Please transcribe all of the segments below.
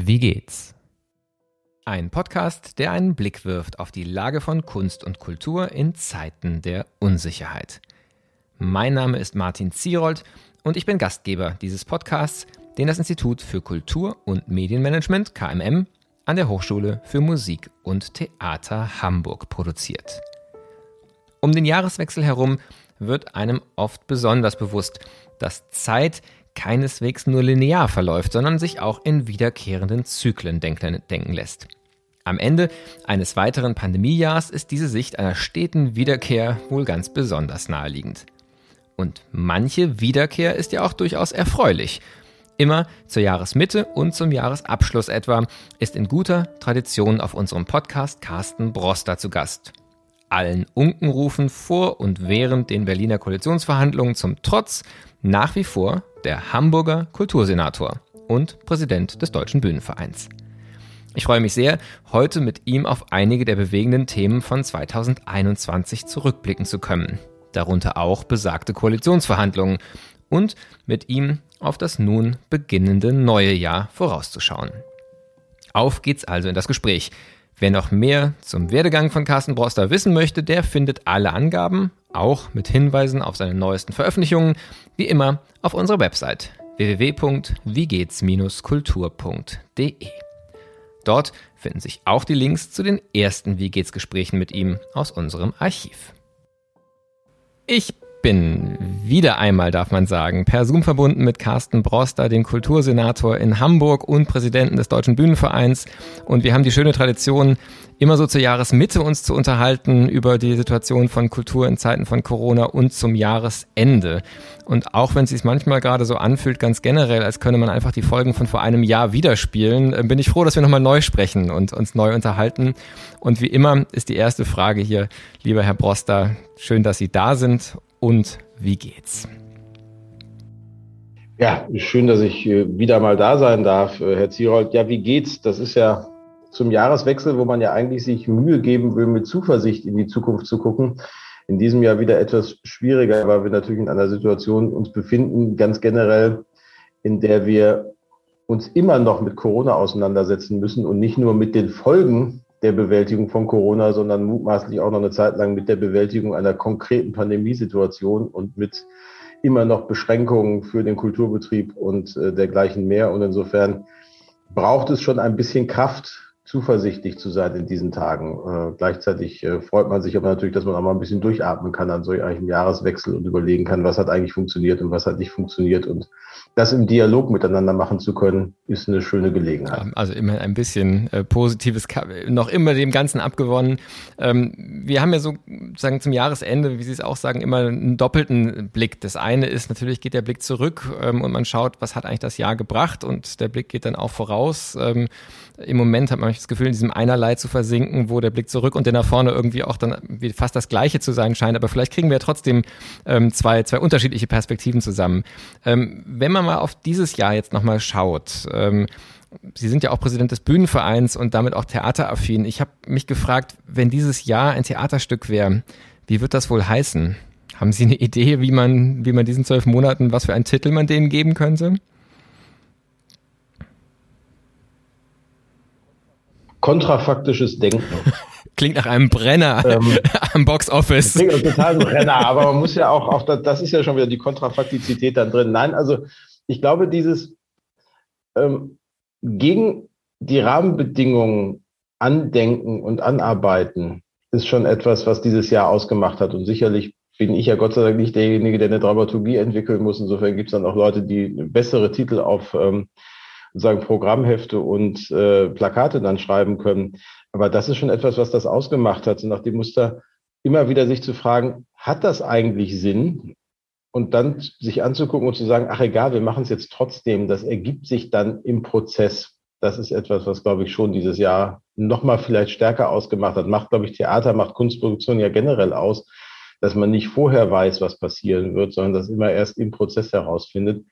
Wie geht's? Ein Podcast, der einen Blick wirft auf die Lage von Kunst und Kultur in Zeiten der Unsicherheit. Mein Name ist Martin Zierold und ich bin Gastgeber dieses Podcasts, den das Institut für Kultur und Medienmanagement KMM an der Hochschule für Musik und Theater Hamburg produziert. Um den Jahreswechsel herum wird einem oft besonders bewusst, dass Zeit keineswegs nur linear verläuft, sondern sich auch in wiederkehrenden Zyklen denken lässt. Am Ende eines weiteren Pandemiejahrs ist diese Sicht einer steten Wiederkehr wohl ganz besonders naheliegend. Und manche Wiederkehr ist ja auch durchaus erfreulich. Immer zur Jahresmitte und zum Jahresabschluss etwa ist in guter Tradition auf unserem Podcast Carsten Broster zu Gast allen Unkenrufen vor und während den Berliner Koalitionsverhandlungen zum Trotz nach wie vor der Hamburger Kultursenator und Präsident des Deutschen Bühnenvereins. Ich freue mich sehr, heute mit ihm auf einige der bewegenden Themen von 2021 zurückblicken zu können, darunter auch besagte Koalitionsverhandlungen und mit ihm auf das nun beginnende neue Jahr vorauszuschauen. Auf geht's also in das Gespräch Wer noch mehr zum Werdegang von Carsten Broster wissen möchte, der findet alle Angaben, auch mit Hinweisen auf seine neuesten Veröffentlichungen, wie immer auf unserer Website www.wiegehts-kultur.de. Dort finden sich auch die Links zu den ersten Wie geht's Gesprächen mit ihm aus unserem Archiv. Ich bin wieder einmal, darf man sagen, per Zoom verbunden mit Carsten Broster, dem Kultursenator in Hamburg und Präsidenten des Deutschen Bühnenvereins. Und wir haben die schöne Tradition, immer so zur Jahresmitte uns zu unterhalten über die Situation von Kultur in Zeiten von Corona und zum Jahresende. Und auch wenn es sich manchmal gerade so anfühlt, ganz generell, als könne man einfach die Folgen von vor einem Jahr widerspielen, äh, bin ich froh, dass wir nochmal neu sprechen und uns neu unterhalten. Und wie immer ist die erste Frage hier, lieber Herr Broster, schön, dass Sie da sind und wie geht's? Ja, schön, dass ich äh, wieder mal da sein darf, äh, Herr Zierold. Ja, wie geht's? Das ist ja zum Jahreswechsel, wo man ja eigentlich sich Mühe geben will, mit Zuversicht in die Zukunft zu gucken. In diesem Jahr wieder etwas schwieriger, weil wir natürlich in einer Situation uns befinden, ganz generell, in der wir uns immer noch mit Corona auseinandersetzen müssen und nicht nur mit den Folgen der Bewältigung von Corona, sondern mutmaßlich auch noch eine Zeit lang mit der Bewältigung einer konkreten Pandemiesituation und mit immer noch Beschränkungen für den Kulturbetrieb und äh, dergleichen mehr. Und insofern braucht es schon ein bisschen Kraft, zuversichtlich zu sein in diesen Tagen. Äh, gleichzeitig äh, freut man sich aber natürlich, dass man auch mal ein bisschen durchatmen kann an solch einem Jahreswechsel und überlegen kann, was hat eigentlich funktioniert und was hat nicht funktioniert und das im Dialog miteinander machen zu können, ist eine schöne Gelegenheit. Also immer ein bisschen äh, Positives, noch immer dem Ganzen abgewonnen. Ähm, wir haben ja so sagen zum Jahresende, wie Sie es auch sagen, immer einen doppelten Blick. Das eine ist natürlich geht der Blick zurück ähm, und man schaut, was hat eigentlich das Jahr gebracht und der Blick geht dann auch voraus. Ähm, Im Moment hat man das Gefühl, in diesem Einerlei zu versinken, wo der Blick zurück und der nach vorne irgendwie auch dann fast das Gleiche zu sein scheint. Aber vielleicht kriegen wir ja trotzdem ähm, zwei, zwei unterschiedliche Perspektiven zusammen. Ähm, wenn man mal auf dieses Jahr jetzt nochmal schaut, ähm, Sie sind ja auch Präsident des Bühnenvereins und damit auch theateraffin. Ich habe mich gefragt, wenn dieses Jahr ein Theaterstück wäre, wie wird das wohl heißen? Haben Sie eine Idee, wie man, wie man diesen zwölf Monaten, was für einen Titel man denen geben könnte? Kontrafaktisches Denken. Klingt nach einem Brenner ähm, am Boxoffice. Klingt total ein Brenner, aber man muss ja auch, auch das, das ist ja schon wieder die Kontrafaktizität dann drin. Nein, also ich glaube, dieses ähm, gegen die Rahmenbedingungen andenken und anarbeiten ist schon etwas, was dieses Jahr ausgemacht hat. Und sicherlich bin ich ja Gott sei Dank nicht derjenige, der eine Dramaturgie entwickeln muss. Insofern gibt es dann auch Leute, die bessere Titel auf ähm, sozusagen Programmhefte und äh, Plakate dann schreiben können. Aber das ist schon etwas, was das ausgemacht hat, so nach dem Muster immer wieder sich zu fragen, hat das eigentlich Sinn? Und dann sich anzugucken und zu sagen, ach egal, wir machen es jetzt trotzdem. Das ergibt sich dann im Prozess. Das ist etwas, was, glaube ich, schon dieses Jahr nochmal vielleicht stärker ausgemacht hat. Macht, glaube ich, Theater, macht Kunstproduktion ja generell aus, dass man nicht vorher weiß, was passieren wird, sondern das immer erst im Prozess herausfindet.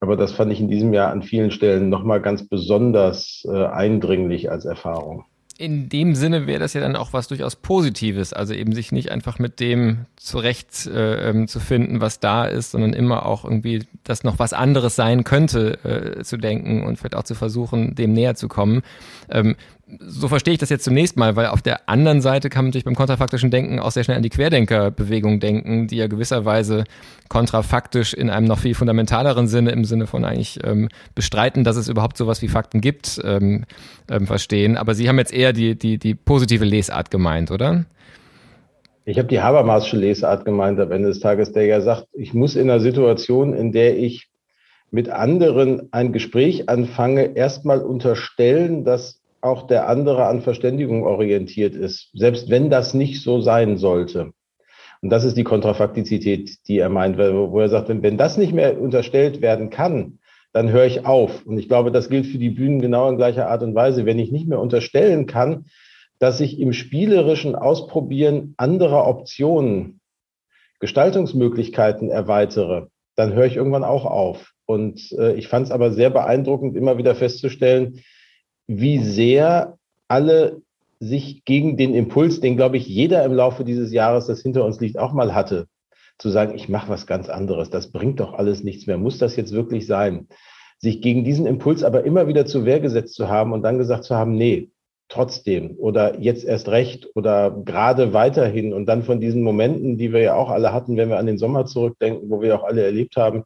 Aber das fand ich in diesem Jahr an vielen Stellen nochmal ganz besonders äh, eindringlich als Erfahrung. in dem Sinne wäre das ja dann auch was durchaus Positives, also eben sich nicht einfach mit dem zurecht äh, ähm, zu finden, was da ist, sondern immer auch irgendwie, dass noch was anderes sein könnte, äh, zu denken und vielleicht auch zu versuchen, dem näher zu kommen. Ähm, so verstehe ich das jetzt zunächst mal, weil auf der anderen Seite kann man natürlich beim kontrafaktischen Denken auch sehr schnell an die Querdenkerbewegung denken, die ja gewisserweise kontrafaktisch in einem noch viel fundamentaleren Sinne, im Sinne von eigentlich ähm, bestreiten, dass es überhaupt sowas wie Fakten gibt, ähm, ähm, verstehen. Aber Sie haben jetzt eher die, die, die positive Lesart gemeint, oder? Ich habe die Habermasche Lesart gemeint am Ende des Tages, der ja sagt, ich muss in einer Situation, in der ich mit anderen ein Gespräch anfange, erstmal unterstellen, dass auch der andere an Verständigung orientiert ist, selbst wenn das nicht so sein sollte. Und das ist die Kontrafaktizität, die er meint, wo er sagt, wenn das nicht mehr unterstellt werden kann, dann höre ich auf. Und ich glaube, das gilt für die Bühnen genau in gleicher Art und Weise. Wenn ich nicht mehr unterstellen kann, dass ich im spielerischen Ausprobieren anderer Optionen, Gestaltungsmöglichkeiten erweitere, dann höre ich irgendwann auch auf. Und äh, ich fand es aber sehr beeindruckend, immer wieder festzustellen, wie sehr alle sich gegen den Impuls, den, glaube ich, jeder im Laufe dieses Jahres, das hinter uns liegt, auch mal hatte, zu sagen, ich mache was ganz anderes, das bringt doch alles nichts mehr, muss das jetzt wirklich sein? Sich gegen diesen Impuls aber immer wieder zur Wehr gesetzt zu haben und dann gesagt zu haben, nee, trotzdem oder jetzt erst recht oder gerade weiterhin und dann von diesen Momenten, die wir ja auch alle hatten, wenn wir an den Sommer zurückdenken, wo wir auch alle erlebt haben,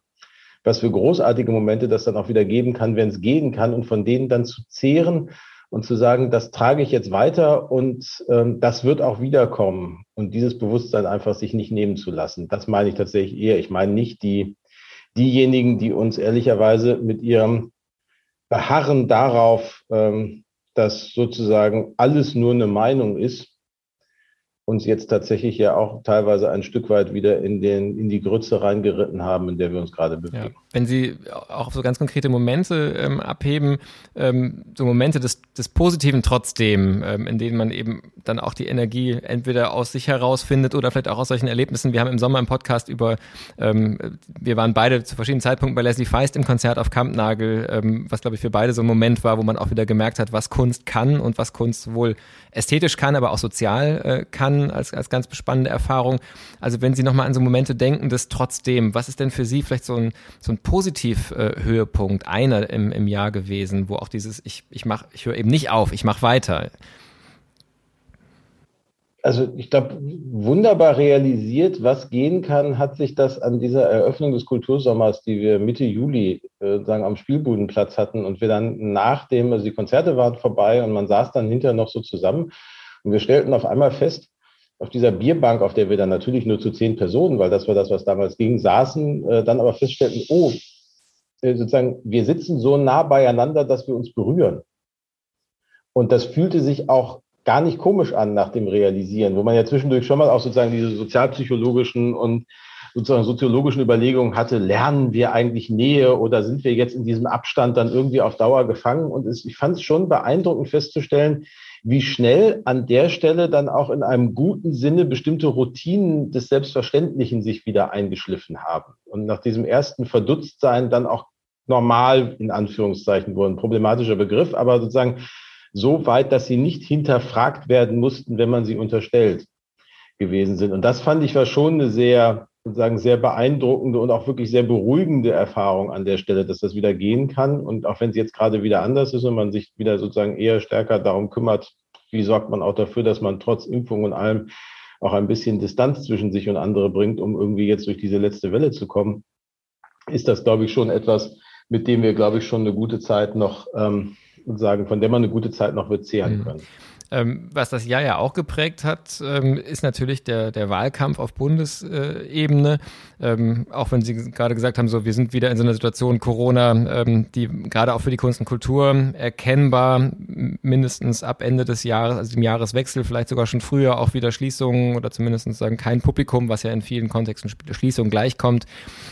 was für großartige Momente das dann auch wieder geben kann, wenn es gehen kann und von denen dann zu zehren und zu sagen, das trage ich jetzt weiter und ähm, das wird auch wiederkommen und dieses Bewusstsein einfach sich nicht nehmen zu lassen. Das meine ich tatsächlich eher. Ich meine nicht die, diejenigen, die uns ehrlicherweise mit ihrem Beharren darauf, ähm, dass sozusagen alles nur eine Meinung ist, uns jetzt tatsächlich ja auch teilweise ein Stück weit wieder in, den, in die Grütze reingeritten haben, in der wir uns gerade bewegen. Ja. Wenn Sie auch so ganz konkrete Momente ähm, abheben, ähm, so Momente des, des Positiven trotzdem, ähm, in denen man eben dann auch die Energie entweder aus sich herausfindet oder vielleicht auch aus solchen Erlebnissen. Wir haben im Sommer im Podcast über, ähm, wir waren beide zu verschiedenen Zeitpunkten bei Leslie Feist im Konzert auf Kampnagel, ähm, was glaube ich für beide so ein Moment war, wo man auch wieder gemerkt hat, was Kunst kann und was Kunst wohl ästhetisch kann, aber auch sozial äh, kann, als, als ganz spannende Erfahrung. Also wenn Sie nochmal an so Momente denken, das trotzdem, was ist denn für Sie vielleicht so ein, so ein Positiv-Höhepunkt, einer im, im Jahr gewesen, wo auch dieses, ich, ich mach, ich höre eben nicht auf, ich mache weiter. Also ich glaube, wunderbar realisiert, was gehen kann, hat sich das an dieser Eröffnung des Kultursommers, die wir Mitte Juli äh, sagen am Spielbudenplatz hatten und wir dann nachdem, also die Konzerte waren vorbei und man saß dann hinterher noch so zusammen und wir stellten auf einmal fest, auf dieser Bierbank, auf der wir dann natürlich nur zu zehn Personen, weil das war das, was damals ging, saßen, äh, dann aber feststellten, oh, äh, sozusagen, wir sitzen so nah beieinander, dass wir uns berühren. Und das fühlte sich auch gar nicht komisch an nach dem Realisieren, wo man ja zwischendurch schon mal auch sozusagen diese sozialpsychologischen und sozusagen soziologischen Überlegungen hatte, lernen wir eigentlich Nähe oder sind wir jetzt in diesem Abstand dann irgendwie auf Dauer gefangen? Und es, ich fand es schon beeindruckend festzustellen, wie schnell an der Stelle dann auch in einem guten Sinne bestimmte Routinen des Selbstverständlichen sich wieder eingeschliffen haben. Und nach diesem ersten Verdutztsein dann auch normal in Anführungszeichen wurden. Problematischer Begriff, aber sozusagen so weit, dass sie nicht hinterfragt werden mussten, wenn man sie unterstellt gewesen sind. Und das fand ich war schon eine sehr, sozusagen sehr beeindruckende und auch wirklich sehr beruhigende Erfahrung an der Stelle, dass das wieder gehen kann. Und auch wenn es jetzt gerade wieder anders ist und man sich wieder sozusagen eher stärker darum kümmert, wie sorgt man auch dafür, dass man trotz Impfung und allem auch ein bisschen Distanz zwischen sich und andere bringt, um irgendwie jetzt durch diese letzte Welle zu kommen, ist das, glaube ich, schon etwas, mit dem wir, glaube ich, schon eine gute Zeit noch ähm, sagen, von der man eine gute Zeit noch wird zehren mhm. können. Ähm, was das Jahr ja auch geprägt hat, ähm, ist natürlich der, der Wahlkampf auf Bundesebene. Ähm, auch wenn Sie gerade gesagt haben, so wir sind wieder in so einer Situation Corona, ähm, die gerade auch für die Kunst und Kultur erkennbar mindestens ab Ende des Jahres, also dem Jahreswechsel, vielleicht sogar schon früher auch wieder Schließungen oder zumindest sagen kein Publikum, was ja in vielen Kontexten Schließungen gleichkommt,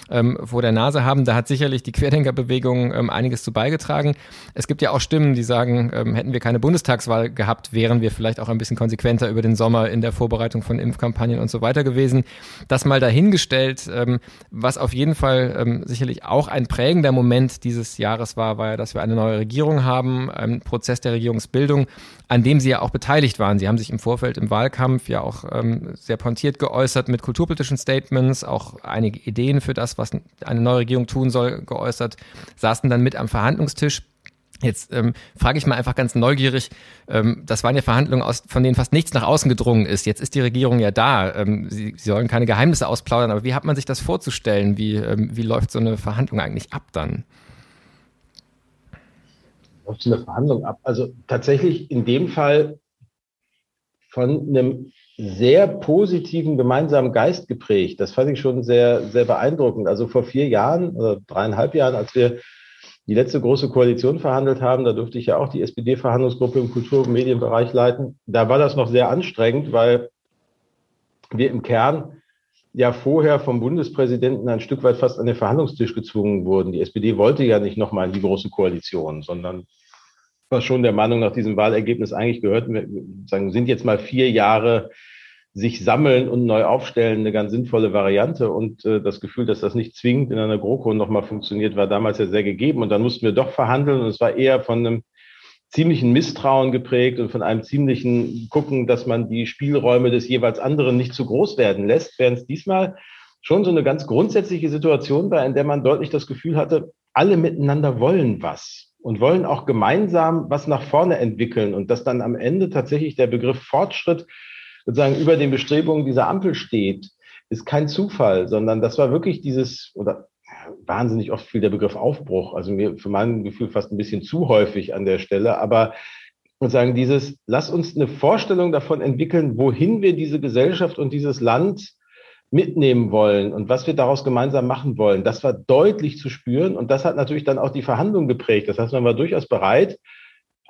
ähm, vor der Nase haben. Da hat sicherlich die Querdenkerbewegung ähm, einiges zu beigetragen. Es gibt ja auch Stimmen, die sagen, hätten wir keine Bundestagswahl gehabt, wäre wären wir vielleicht auch ein bisschen konsequenter über den Sommer in der Vorbereitung von Impfkampagnen und so weiter gewesen. Das mal dahingestellt, ähm, was auf jeden Fall ähm, sicherlich auch ein prägender Moment dieses Jahres war, war ja, dass wir eine neue Regierung haben, ein Prozess der Regierungsbildung, an dem Sie ja auch beteiligt waren. Sie haben sich im Vorfeld im Wahlkampf ja auch ähm, sehr pontiert geäußert mit kulturpolitischen Statements, auch einige Ideen für das, was eine neue Regierung tun soll, geäußert, saßen dann mit am Verhandlungstisch. Jetzt ähm, frage ich mal einfach ganz neugierig, ähm, das waren ja Verhandlungen, aus, von denen fast nichts nach außen gedrungen ist. Jetzt ist die Regierung ja da. Ähm, sie, sie sollen keine Geheimnisse ausplaudern, aber wie hat man sich das vorzustellen? Wie, ähm, wie läuft so eine Verhandlung eigentlich ab dann? Läuft so eine Verhandlung ab? Also tatsächlich in dem Fall von einem sehr positiven gemeinsamen Geist geprägt. Das fand ich schon sehr, sehr beeindruckend. Also vor vier Jahren oder dreieinhalb Jahren, als wir die letzte große Koalition verhandelt haben, da durfte ich ja auch die SPD-Verhandlungsgruppe im Kultur- und Medienbereich leiten. Da war das noch sehr anstrengend, weil wir im Kern ja vorher vom Bundespräsidenten ein Stück weit fast an den Verhandlungstisch gezwungen wurden. Die SPD wollte ja nicht nochmal in die große Koalition, sondern war schon der Meinung nach diesem Wahlergebnis eigentlich gehört, wir sind jetzt mal vier Jahre sich sammeln und neu aufstellen eine ganz sinnvolle Variante. Und äh, das Gefühl, dass das nicht zwingend in einer GroKo nochmal funktioniert, war damals ja sehr gegeben. Und dann mussten wir doch verhandeln. Und es war eher von einem ziemlichen Misstrauen geprägt und von einem ziemlichen Gucken, dass man die Spielräume des jeweils anderen nicht zu groß werden lässt, während es diesmal schon so eine ganz grundsätzliche Situation war, in der man deutlich das Gefühl hatte, alle miteinander wollen was und wollen auch gemeinsam was nach vorne entwickeln und dass dann am Ende tatsächlich der Begriff Fortschritt sozusagen über den Bestrebungen dieser Ampel steht, ist kein Zufall, sondern das war wirklich dieses, oder wahnsinnig oft viel der Begriff Aufbruch, also mir für mein Gefühl fast ein bisschen zu häufig an der Stelle, aber sozusagen dieses, lass uns eine Vorstellung davon entwickeln, wohin wir diese Gesellschaft und dieses Land mitnehmen wollen und was wir daraus gemeinsam machen wollen. Das war deutlich zu spüren und das hat natürlich dann auch die Verhandlungen geprägt. Das heißt, man war durchaus bereit,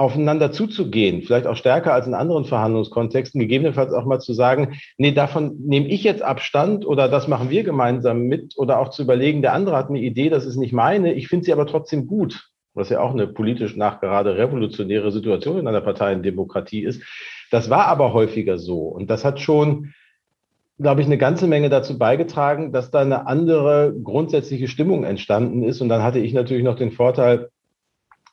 aufeinander zuzugehen, vielleicht auch stärker als in anderen Verhandlungskontexten, gegebenenfalls auch mal zu sagen, nee, davon nehme ich jetzt Abstand oder das machen wir gemeinsam mit oder auch zu überlegen, der andere hat eine Idee, das ist nicht meine, ich finde sie aber trotzdem gut, was ja auch eine politisch nachgerade revolutionäre Situation in einer Parteiendemokratie ist. Das war aber häufiger so und das hat schon glaube ich, eine ganze Menge dazu beigetragen, dass da eine andere grundsätzliche Stimmung entstanden ist. Und dann hatte ich natürlich noch den Vorteil,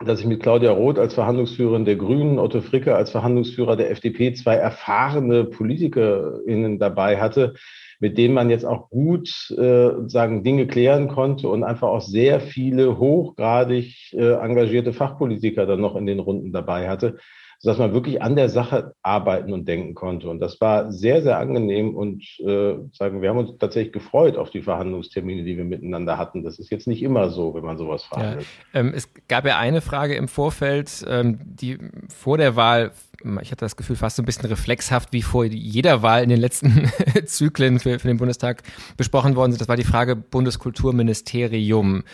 dass ich mit Claudia Roth als Verhandlungsführerin der Grünen, Otto Fricke als Verhandlungsführer der FDP zwei erfahrene PolitikerInnen dabei hatte, mit denen man jetzt auch gut äh, sagen Dinge klären konnte und einfach auch sehr viele hochgradig äh, engagierte Fachpolitiker dann noch in den Runden dabei hatte sodass man wirklich an der Sache arbeiten und denken konnte. Und das war sehr, sehr angenehm und äh, sagen, wir haben uns tatsächlich gefreut auf die Verhandlungstermine, die wir miteinander hatten. Das ist jetzt nicht immer so, wenn man sowas verhandelt. Ja. Ähm, es gab ja eine Frage im Vorfeld, ähm, die vor der Wahl ich hatte das Gefühl, fast so ein bisschen reflexhaft wie vor jeder Wahl in den letzten Zyklen für, für den Bundestag besprochen worden sind. Das war die Frage Bundeskulturministerium.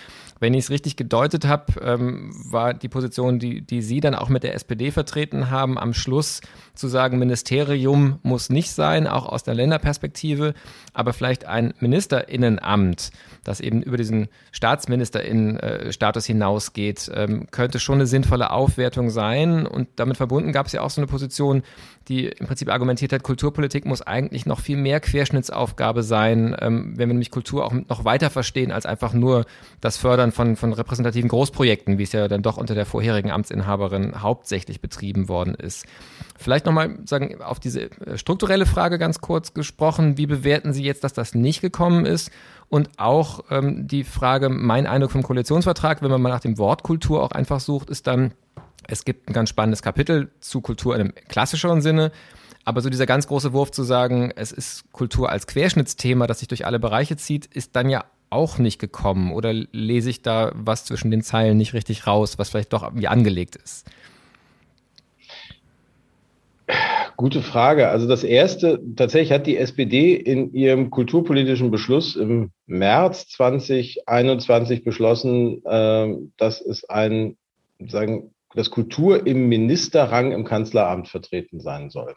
Wenn ich es richtig gedeutet habe, ähm, war die Position, die, die Sie dann auch mit der SPD vertreten haben, am Schluss zu sagen, Ministerium muss nicht sein, auch aus der Länderperspektive, aber vielleicht ein Ministerinnenamt, das eben über diesen Staatsministerinnenstatus hinausgeht, ähm, könnte schon eine sinnvolle Aufwertung sein. Und damit verbunden gab es ja auch so eine Position, die im Prinzip argumentiert hat, Kulturpolitik muss eigentlich noch viel mehr Querschnittsaufgabe sein, ähm, wenn wir nämlich Kultur auch noch weiter verstehen als einfach nur das Fördern von, von repräsentativen Großprojekten, wie es ja dann doch unter der vorherigen Amtsinhaberin hauptsächlich betrieben worden ist. Vielleicht nochmal sagen, auf diese äh, strukturelle Frage ganz kurz gesprochen, wie bewerten Sie jetzt, dass das nicht gekommen ist? Und auch ähm, die Frage, mein Eindruck vom Koalitionsvertrag, wenn man mal nach dem Wort Kultur auch einfach sucht, ist dann, es gibt ein ganz spannendes Kapitel zu Kultur in einem klassischeren Sinne. Aber so dieser ganz große Wurf zu sagen, es ist Kultur als Querschnittsthema, das sich durch alle Bereiche zieht, ist dann ja auch nicht gekommen. Oder lese ich da was zwischen den Zeilen nicht richtig raus, was vielleicht doch wie angelegt ist? Gute Frage. Also das erste, tatsächlich hat die SPD in ihrem kulturpolitischen Beschluss im März 2021 beschlossen, äh, dass es ein, sagen, dass Kultur im Ministerrang im Kanzleramt vertreten sein soll.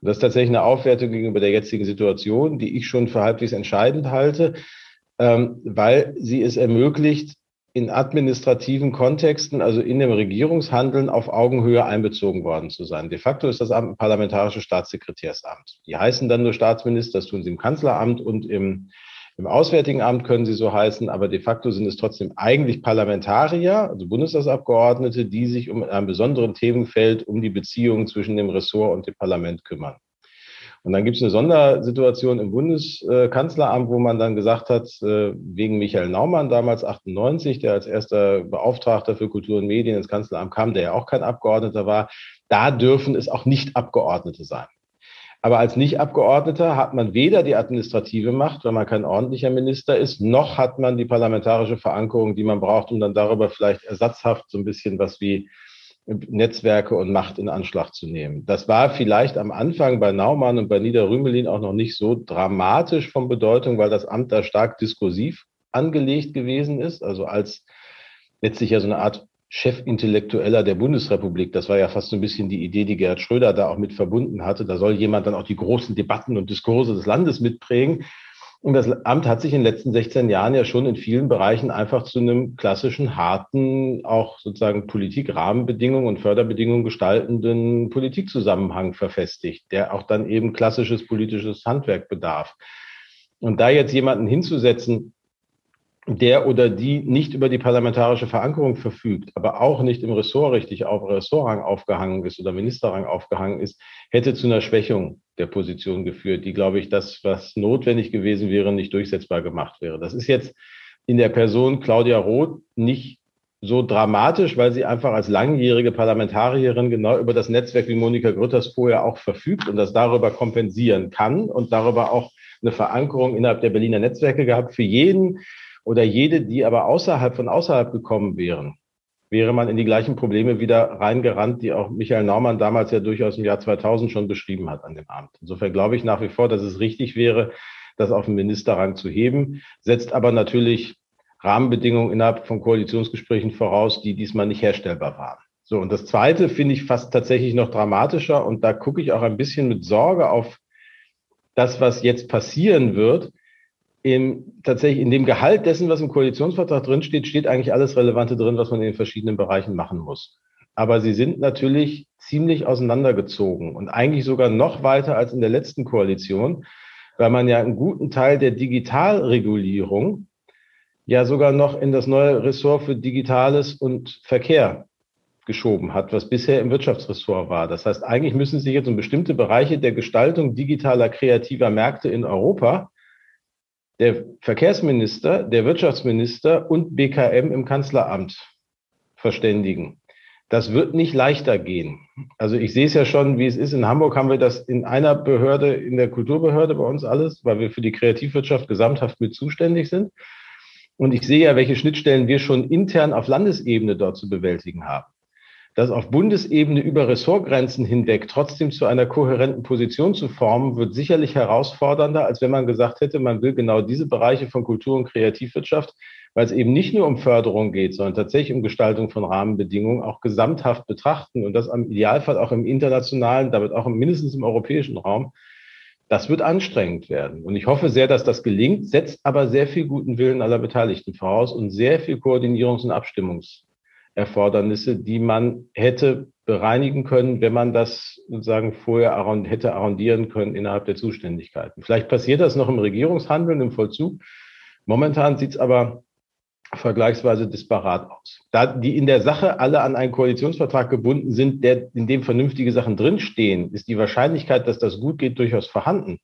Und das ist tatsächlich eine Aufwertung gegenüber der jetzigen Situation, die ich schon für halbwegs entscheidend halte, ähm, weil sie es ermöglicht, in administrativen Kontexten, also in dem Regierungshandeln, auf Augenhöhe einbezogen worden zu sein. De facto ist das Amt ein parlamentarisches Staatssekretärsamt. Die heißen dann nur Staatsminister, das tun sie im Kanzleramt und im, im Auswärtigen Amt können sie so heißen, aber de facto sind es trotzdem eigentlich Parlamentarier, also Bundestagsabgeordnete, die sich um ein besonderen Themenfeld, um die Beziehungen zwischen dem Ressort und dem Parlament kümmern. Und dann gibt es eine Sondersituation im Bundeskanzleramt, wo man dann gesagt hat, äh, wegen Michael Naumann damals 98, der als erster Beauftragter für Kultur und Medien ins Kanzleramt kam, der ja auch kein Abgeordneter war, da dürfen es auch nicht Abgeordnete sein. Aber als Nicht-Abgeordneter hat man weder die administrative Macht, weil man kein ordentlicher Minister ist, noch hat man die parlamentarische Verankerung, die man braucht, um dann darüber vielleicht ersatzhaft so ein bisschen was wie Netzwerke und Macht in Anschlag zu nehmen. Das war vielleicht am Anfang bei Naumann und bei Niederrümelin auch noch nicht so dramatisch von Bedeutung, weil das Amt da stark diskursiv angelegt gewesen ist, also als letztlich ja so eine Art Chefintellektueller der Bundesrepublik. Das war ja fast so ein bisschen die Idee, die Gerhard Schröder da auch mit verbunden hatte. Da soll jemand dann auch die großen Debatten und Diskurse des Landes mitprägen. Und das Amt hat sich in den letzten 16 Jahren ja schon in vielen Bereichen einfach zu einem klassischen, harten, auch sozusagen Politikrahmenbedingungen und Förderbedingungen gestaltenden Politikzusammenhang verfestigt, der auch dann eben klassisches politisches Handwerk bedarf. Und da jetzt jemanden hinzusetzen, der oder die nicht über die parlamentarische Verankerung verfügt, aber auch nicht im Ressort richtig auf Ressortrang aufgehangen ist oder Ministerrang aufgehangen ist, hätte zu einer Schwächung der Position geführt, die, glaube ich, das, was notwendig gewesen wäre, nicht durchsetzbar gemacht wäre. Das ist jetzt in der Person Claudia Roth nicht so dramatisch, weil sie einfach als langjährige Parlamentarierin genau über das Netzwerk wie Monika Grütters vorher auch verfügt und das darüber kompensieren kann und darüber auch eine Verankerung innerhalb der Berliner Netzwerke gehabt. Für jeden, oder jede, die aber außerhalb von außerhalb gekommen wären, wäre man in die gleichen Probleme wieder reingerannt, die auch Michael Naumann damals ja durchaus im Jahr 2000 schon beschrieben hat an dem Abend. Insofern glaube ich nach wie vor, dass es richtig wäre, das auf den Ministerrang zu heben, setzt aber natürlich Rahmenbedingungen innerhalb von Koalitionsgesprächen voraus, die diesmal nicht herstellbar waren. So, und das Zweite finde ich fast tatsächlich noch dramatischer und da gucke ich auch ein bisschen mit Sorge auf das, was jetzt passieren wird, im, tatsächlich in dem Gehalt dessen, was im Koalitionsvertrag drinsteht, steht eigentlich alles Relevante drin, was man in den verschiedenen Bereichen machen muss. Aber sie sind natürlich ziemlich auseinandergezogen und eigentlich sogar noch weiter als in der letzten Koalition, weil man ja einen guten Teil der Digitalregulierung ja sogar noch in das neue Ressort für Digitales und Verkehr geschoben hat, was bisher im Wirtschaftsressort war. Das heißt, eigentlich müssen sich jetzt um bestimmte Bereiche der Gestaltung digitaler kreativer Märkte in Europa der Verkehrsminister, der Wirtschaftsminister und BKM im Kanzleramt verständigen. Das wird nicht leichter gehen. Also ich sehe es ja schon, wie es ist. In Hamburg haben wir das in einer Behörde, in der Kulturbehörde bei uns alles, weil wir für die Kreativwirtschaft gesamthaft mit zuständig sind. Und ich sehe ja, welche Schnittstellen wir schon intern auf Landesebene dort zu bewältigen haben das auf Bundesebene über Ressortgrenzen hinweg trotzdem zu einer kohärenten Position zu formen, wird sicherlich herausfordernder, als wenn man gesagt hätte, man will genau diese Bereiche von Kultur und Kreativwirtschaft, weil es eben nicht nur um Förderung geht, sondern tatsächlich um Gestaltung von Rahmenbedingungen auch gesamthaft betrachten und das am Idealfall auch im internationalen, damit auch mindestens im europäischen Raum. Das wird anstrengend werden. Und ich hoffe sehr, dass das gelingt, setzt aber sehr viel guten Willen aller Beteiligten voraus und sehr viel Koordinierungs- und Abstimmungs Erfordernisse, die man hätte bereinigen können, wenn man das sozusagen vorher hätte arrondieren können innerhalb der Zuständigkeiten. Vielleicht passiert das noch im Regierungshandeln, im Vollzug. Momentan sieht es aber vergleichsweise disparat aus. Da die in der Sache alle an einen Koalitionsvertrag gebunden sind, der, in dem vernünftige Sachen drinstehen, ist die Wahrscheinlichkeit, dass das gut geht, durchaus vorhanden.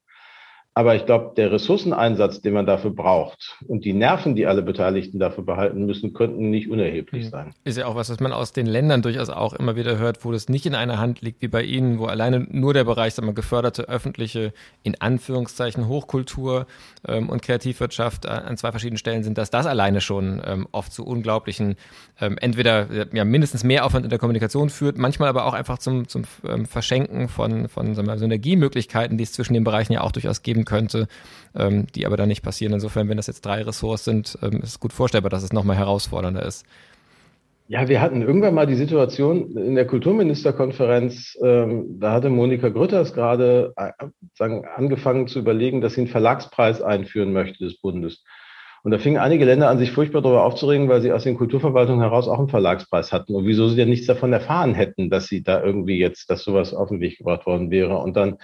Aber ich glaube, der Ressourceneinsatz, den man dafür braucht und die Nerven, die alle Beteiligten dafür behalten müssen, könnten nicht unerheblich mhm. sein. Ist ja auch was, was man aus den Ländern durchaus auch immer wieder hört, wo das nicht in einer Hand liegt wie bei Ihnen, wo alleine nur der Bereich, sagen wir, geförderte öffentliche, in Anführungszeichen Hochkultur ähm, und Kreativwirtschaft an zwei verschiedenen Stellen sind, dass das alleine schon ähm, oft zu unglaublichen, ähm, entweder ja, mindestens mehr Aufwand in der Kommunikation führt, manchmal aber auch einfach zum, zum ähm, Verschenken von, von sagen wir, Synergiemöglichkeiten, die es zwischen den Bereichen ja auch durchaus geben könnte, ähm, die aber dann nicht passieren. Insofern, wenn das jetzt drei Ressorts sind, ähm, ist es gut vorstellbar, dass es nochmal herausfordernder ist. Ja, wir hatten irgendwann mal die Situation in der Kulturministerkonferenz, ähm, da hatte Monika Grütters gerade äh, angefangen zu überlegen, dass sie einen Verlagspreis einführen möchte des Bundes. Und da fingen einige Länder an, sich furchtbar darüber aufzuregen, weil sie aus den Kulturverwaltungen heraus auch einen Verlagspreis hatten und wieso sie denn nichts davon erfahren hätten, dass sie da irgendwie jetzt, dass sowas auf den Weg gebracht worden wäre. Und dann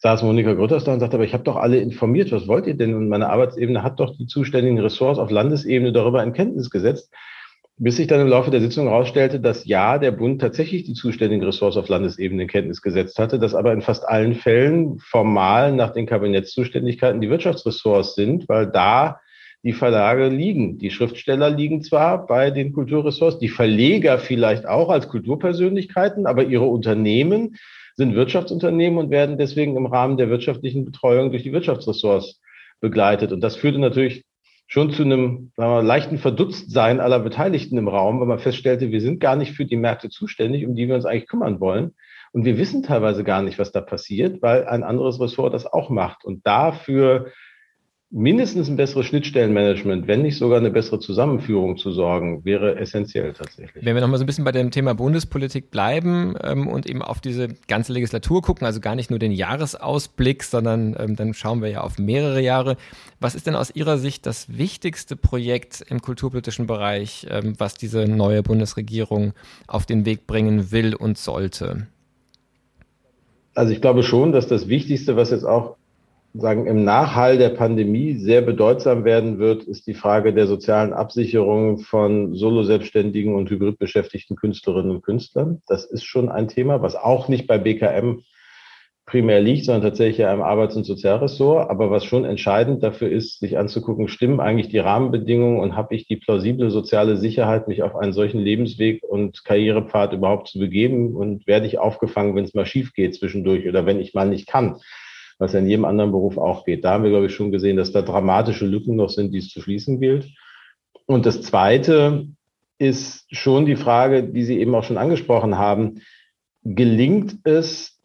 saß Monika Grütters da und sagte, aber ich habe doch alle informiert, was wollt ihr denn? Und meine Arbeitsebene hat doch die zuständigen Ressorts auf Landesebene darüber in Kenntnis gesetzt bis sich dann im Laufe der Sitzung herausstellte, dass ja, der Bund tatsächlich die zuständigen Ressorts auf Landesebene in Kenntnis gesetzt hatte, dass aber in fast allen Fällen formal nach den Kabinettszuständigkeiten die Wirtschaftsressorts sind, weil da die Verlage liegen. Die Schriftsteller liegen zwar bei den Kulturressorts, die Verleger vielleicht auch als Kulturpersönlichkeiten, aber ihre Unternehmen sind Wirtschaftsunternehmen und werden deswegen im Rahmen der wirtschaftlichen Betreuung durch die Wirtschaftsressorts begleitet. Und das führte natürlich schon zu einem wir, leichten Verdutztsein aller Beteiligten im Raum, weil man feststellte, wir sind gar nicht für die Märkte zuständig, um die wir uns eigentlich kümmern wollen. Und wir wissen teilweise gar nicht, was da passiert, weil ein anderes Ressort das auch macht. Und dafür mindestens ein besseres Schnittstellenmanagement, wenn nicht sogar eine bessere Zusammenführung zu sorgen, wäre essentiell tatsächlich. Wenn wir nochmal so ein bisschen bei dem Thema Bundespolitik bleiben ähm, und eben auf diese ganze Legislatur gucken, also gar nicht nur den Jahresausblick, sondern ähm, dann schauen wir ja auf mehrere Jahre. Was ist denn aus Ihrer Sicht das wichtigste Projekt im kulturpolitischen Bereich, ähm, was diese neue Bundesregierung auf den Weg bringen will und sollte? Also ich glaube schon, dass das Wichtigste, was jetzt auch sagen, im Nachhall der Pandemie sehr bedeutsam werden wird, ist die Frage der sozialen Absicherung von Solo-Selbstständigen und hybrid beschäftigten Künstlerinnen und Künstlern. Das ist schon ein Thema, was auch nicht bei BKM primär liegt, sondern tatsächlich im Arbeits- und Sozialressort. Aber was schon entscheidend dafür ist, sich anzugucken, stimmen eigentlich die Rahmenbedingungen und habe ich die plausible soziale Sicherheit, mich auf einen solchen Lebensweg und Karrierepfad überhaupt zu begeben und werde ich aufgefangen, wenn es mal schief geht zwischendurch oder wenn ich mal nicht kann was ja in jedem anderen Beruf auch geht. Da haben wir, glaube ich, schon gesehen, dass da dramatische Lücken noch sind, die es zu schließen gilt. Und das Zweite ist schon die Frage, die Sie eben auch schon angesprochen haben. Gelingt es,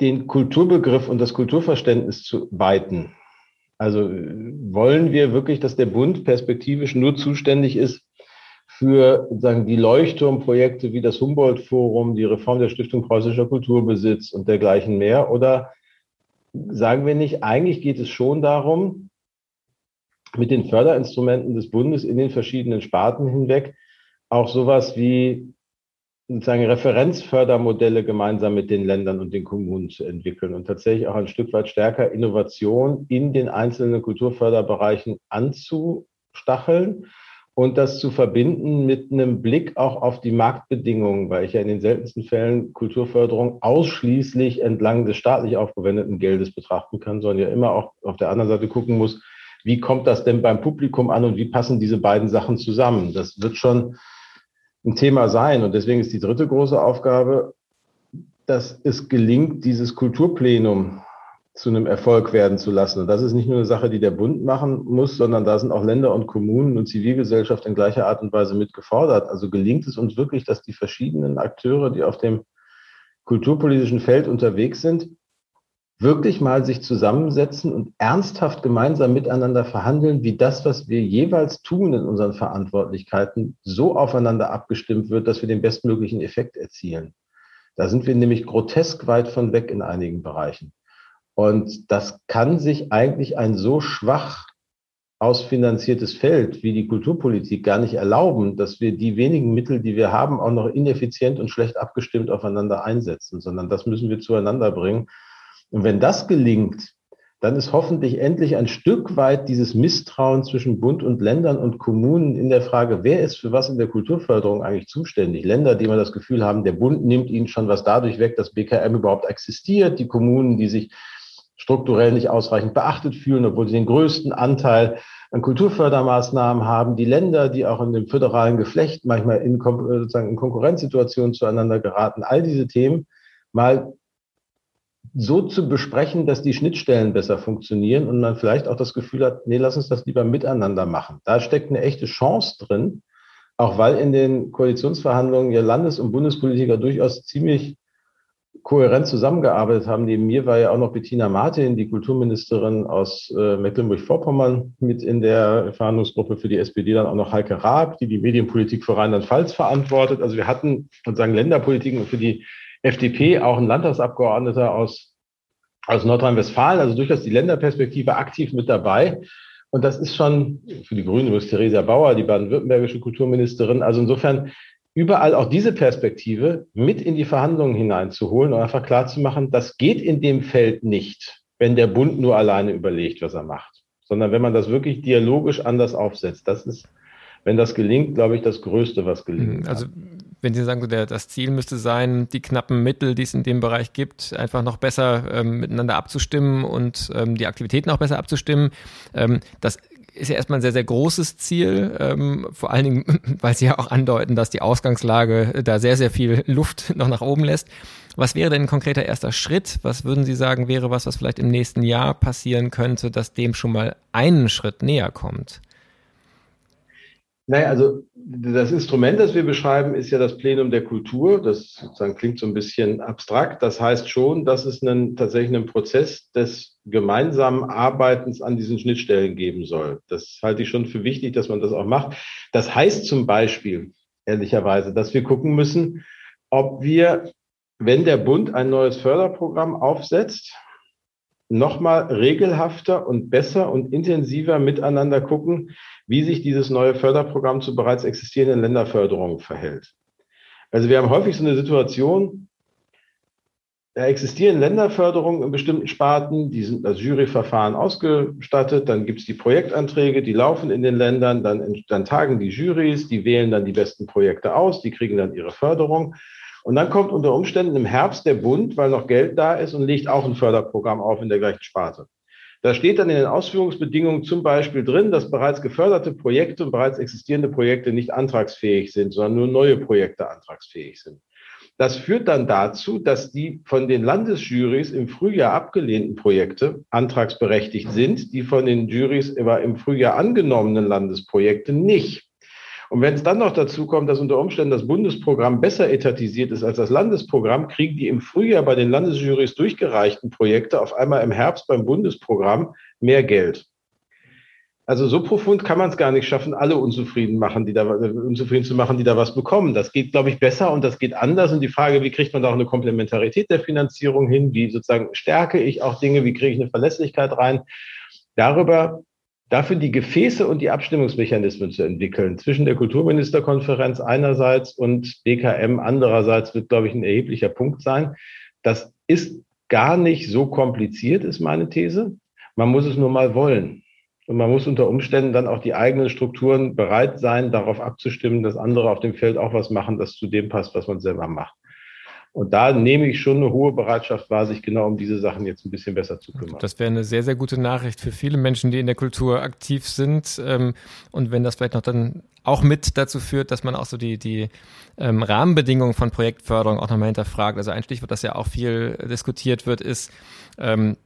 den Kulturbegriff und das Kulturverständnis zu weiten? Also wollen wir wirklich, dass der Bund perspektivisch nur zuständig ist für sagen, die Leuchtturmprojekte wie das Humboldt-Forum, die Reform der Stiftung Preußischer Kulturbesitz und dergleichen mehr? Oder sagen wir nicht, eigentlich geht es schon darum, mit den Förderinstrumenten des Bundes in den verschiedenen Sparten hinweg auch sowas wie sozusagen Referenzfördermodelle gemeinsam mit den Ländern und den Kommunen zu entwickeln und tatsächlich auch ein Stück weit stärker Innovation in den einzelnen Kulturförderbereichen anzustacheln und das zu verbinden mit einem Blick auch auf die Marktbedingungen, weil ich ja in den seltensten Fällen Kulturförderung ausschließlich entlang des staatlich aufgewendeten Geldes betrachten kann, sondern ja immer auch auf der anderen Seite gucken muss, wie kommt das denn beim Publikum an und wie passen diese beiden Sachen zusammen? Das wird schon ein Thema sein. Und deswegen ist die dritte große Aufgabe, dass es gelingt, dieses Kulturplenum zu einem Erfolg werden zu lassen. Und das ist nicht nur eine Sache, die der Bund machen muss, sondern da sind auch Länder und Kommunen und Zivilgesellschaft in gleicher Art und Weise mit gefordert. Also gelingt es uns wirklich, dass die verschiedenen Akteure, die auf dem kulturpolitischen Feld unterwegs sind, wirklich mal sich zusammensetzen und ernsthaft gemeinsam miteinander verhandeln, wie das, was wir jeweils tun in unseren Verantwortlichkeiten, so aufeinander abgestimmt wird, dass wir den bestmöglichen Effekt erzielen. Da sind wir nämlich grotesk weit von weg in einigen Bereichen. Und das kann sich eigentlich ein so schwach ausfinanziertes Feld wie die Kulturpolitik gar nicht erlauben, dass wir die wenigen Mittel, die wir haben, auch noch ineffizient und schlecht abgestimmt aufeinander einsetzen, sondern das müssen wir zueinander bringen. Und wenn das gelingt, dann ist hoffentlich endlich ein Stück weit dieses Misstrauen zwischen Bund und Ländern und Kommunen in der Frage, wer ist für was in der Kulturförderung eigentlich zuständig? Länder, die immer das Gefühl haben, der Bund nimmt ihnen schon was dadurch weg, dass BKM überhaupt existiert, die Kommunen, die sich strukturell nicht ausreichend beachtet fühlen, obwohl sie den größten Anteil an Kulturfördermaßnahmen haben. Die Länder, die auch in dem föderalen Geflecht manchmal in, sozusagen in Konkurrenzsituationen zueinander geraten, all diese Themen mal so zu besprechen, dass die Schnittstellen besser funktionieren und man vielleicht auch das Gefühl hat, nee, lass uns das lieber miteinander machen. Da steckt eine echte Chance drin, auch weil in den Koalitionsverhandlungen ja Landes- und Bundespolitiker durchaus ziemlich kohärent zusammengearbeitet haben. Neben mir war ja auch noch Bettina Martin, die Kulturministerin aus äh, Mecklenburg-Vorpommern, mit in der Verhandlungsgruppe für die SPD dann auch noch Heike Raab, die die Medienpolitik für Rheinland-Pfalz verantwortet. Also wir hatten sozusagen Länderpolitiken für die FDP auch ein Landtagsabgeordneter aus, aus Nordrhein-Westfalen, also durchaus die Länderperspektive aktiv mit dabei. Und das ist schon für die Grünen übrigens Theresia Bauer, die baden-württembergische Kulturministerin. Also insofern überall auch diese Perspektive mit in die Verhandlungen hineinzuholen und einfach klarzumachen, das geht in dem Feld nicht, wenn der Bund nur alleine überlegt, was er macht, sondern wenn man das wirklich dialogisch anders aufsetzt. Das ist, wenn das gelingt, glaube ich, das Größte, was gelingt. Also wenn Sie sagen, der, das Ziel müsste sein, die knappen Mittel, die es in dem Bereich gibt, einfach noch besser ähm, miteinander abzustimmen und ähm, die Aktivitäten auch besser abzustimmen. Ähm, das ist ja erstmal ein sehr, sehr großes Ziel, ähm, vor allen Dingen, weil Sie ja auch andeuten, dass die Ausgangslage da sehr, sehr viel Luft noch nach oben lässt. Was wäre denn ein konkreter erster Schritt? Was würden Sie sagen, wäre was, was vielleicht im nächsten Jahr passieren könnte, dass dem schon mal einen Schritt näher kommt? Naja, also das Instrument, das wir beschreiben, ist ja das Plenum der Kultur. Das sozusagen klingt so ein bisschen abstrakt. Das heißt schon, dass es einen, tatsächlich einen Prozess des gemeinsamen Arbeitens an diesen Schnittstellen geben soll. Das halte ich schon für wichtig, dass man das auch macht. Das heißt zum Beispiel, ehrlicherweise, dass wir gucken müssen, ob wir, wenn der Bund ein neues Förderprogramm aufsetzt, nochmal regelhafter und besser und intensiver miteinander gucken, wie sich dieses neue Förderprogramm zu bereits existierenden Länderförderungen verhält. Also wir haben häufig so eine Situation, da existieren Länderförderungen in bestimmten Sparten, die sind als Juryverfahren ausgestattet, dann gibt es die Projektanträge, die laufen in den Ländern, dann, dann tagen die Jurys, die wählen dann die besten Projekte aus, die kriegen dann ihre Förderung. Und dann kommt unter Umständen im Herbst der Bund, weil noch Geld da ist und legt auch ein Förderprogramm auf in der gleichen Sparte. Da steht dann in den Ausführungsbedingungen zum Beispiel drin, dass bereits geförderte Projekte und bereits existierende Projekte nicht antragsfähig sind, sondern nur neue Projekte antragsfähig sind. Das führt dann dazu, dass die von den Landesjurys im Frühjahr abgelehnten Projekte antragsberechtigt sind, die von den Jurys aber im Frühjahr angenommenen Landesprojekte nicht. Und wenn es dann noch dazu kommt, dass unter Umständen das Bundesprogramm besser etatisiert ist als das Landesprogramm, kriegen die im Frühjahr bei den Landesjurys durchgereichten Projekte auf einmal im Herbst beim Bundesprogramm mehr Geld. Also so profund kann man es gar nicht schaffen, alle unzufrieden machen, die da unzufrieden zu machen, die da was bekommen. Das geht, glaube ich, besser und das geht anders. Und die Frage, wie kriegt man da auch eine Komplementarität der Finanzierung hin? Wie sozusagen stärke ich auch Dinge? Wie kriege ich eine Verlässlichkeit rein? Darüber dafür die Gefäße und die Abstimmungsmechanismen zu entwickeln zwischen der Kulturministerkonferenz einerseits und BKM andererseits wird, glaube ich, ein erheblicher Punkt sein. Das ist gar nicht so kompliziert, ist meine These. Man muss es nur mal wollen. Und man muss unter Umständen dann auch die eigenen Strukturen bereit sein, darauf abzustimmen, dass andere auf dem Feld auch was machen, das zu dem passt, was man selber macht. Und da nehme ich schon eine hohe Bereitschaft wahr, sich genau um diese Sachen jetzt ein bisschen besser zu kümmern. Das wäre eine sehr, sehr gute Nachricht für viele Menschen, die in der Kultur aktiv sind. Ähm, und wenn das vielleicht noch dann auch mit dazu führt, dass man auch so die, die ähm, Rahmenbedingungen von Projektförderung auch nochmal hinterfragt. Also ein Stichwort, das ja auch viel diskutiert wird, ist, ähm,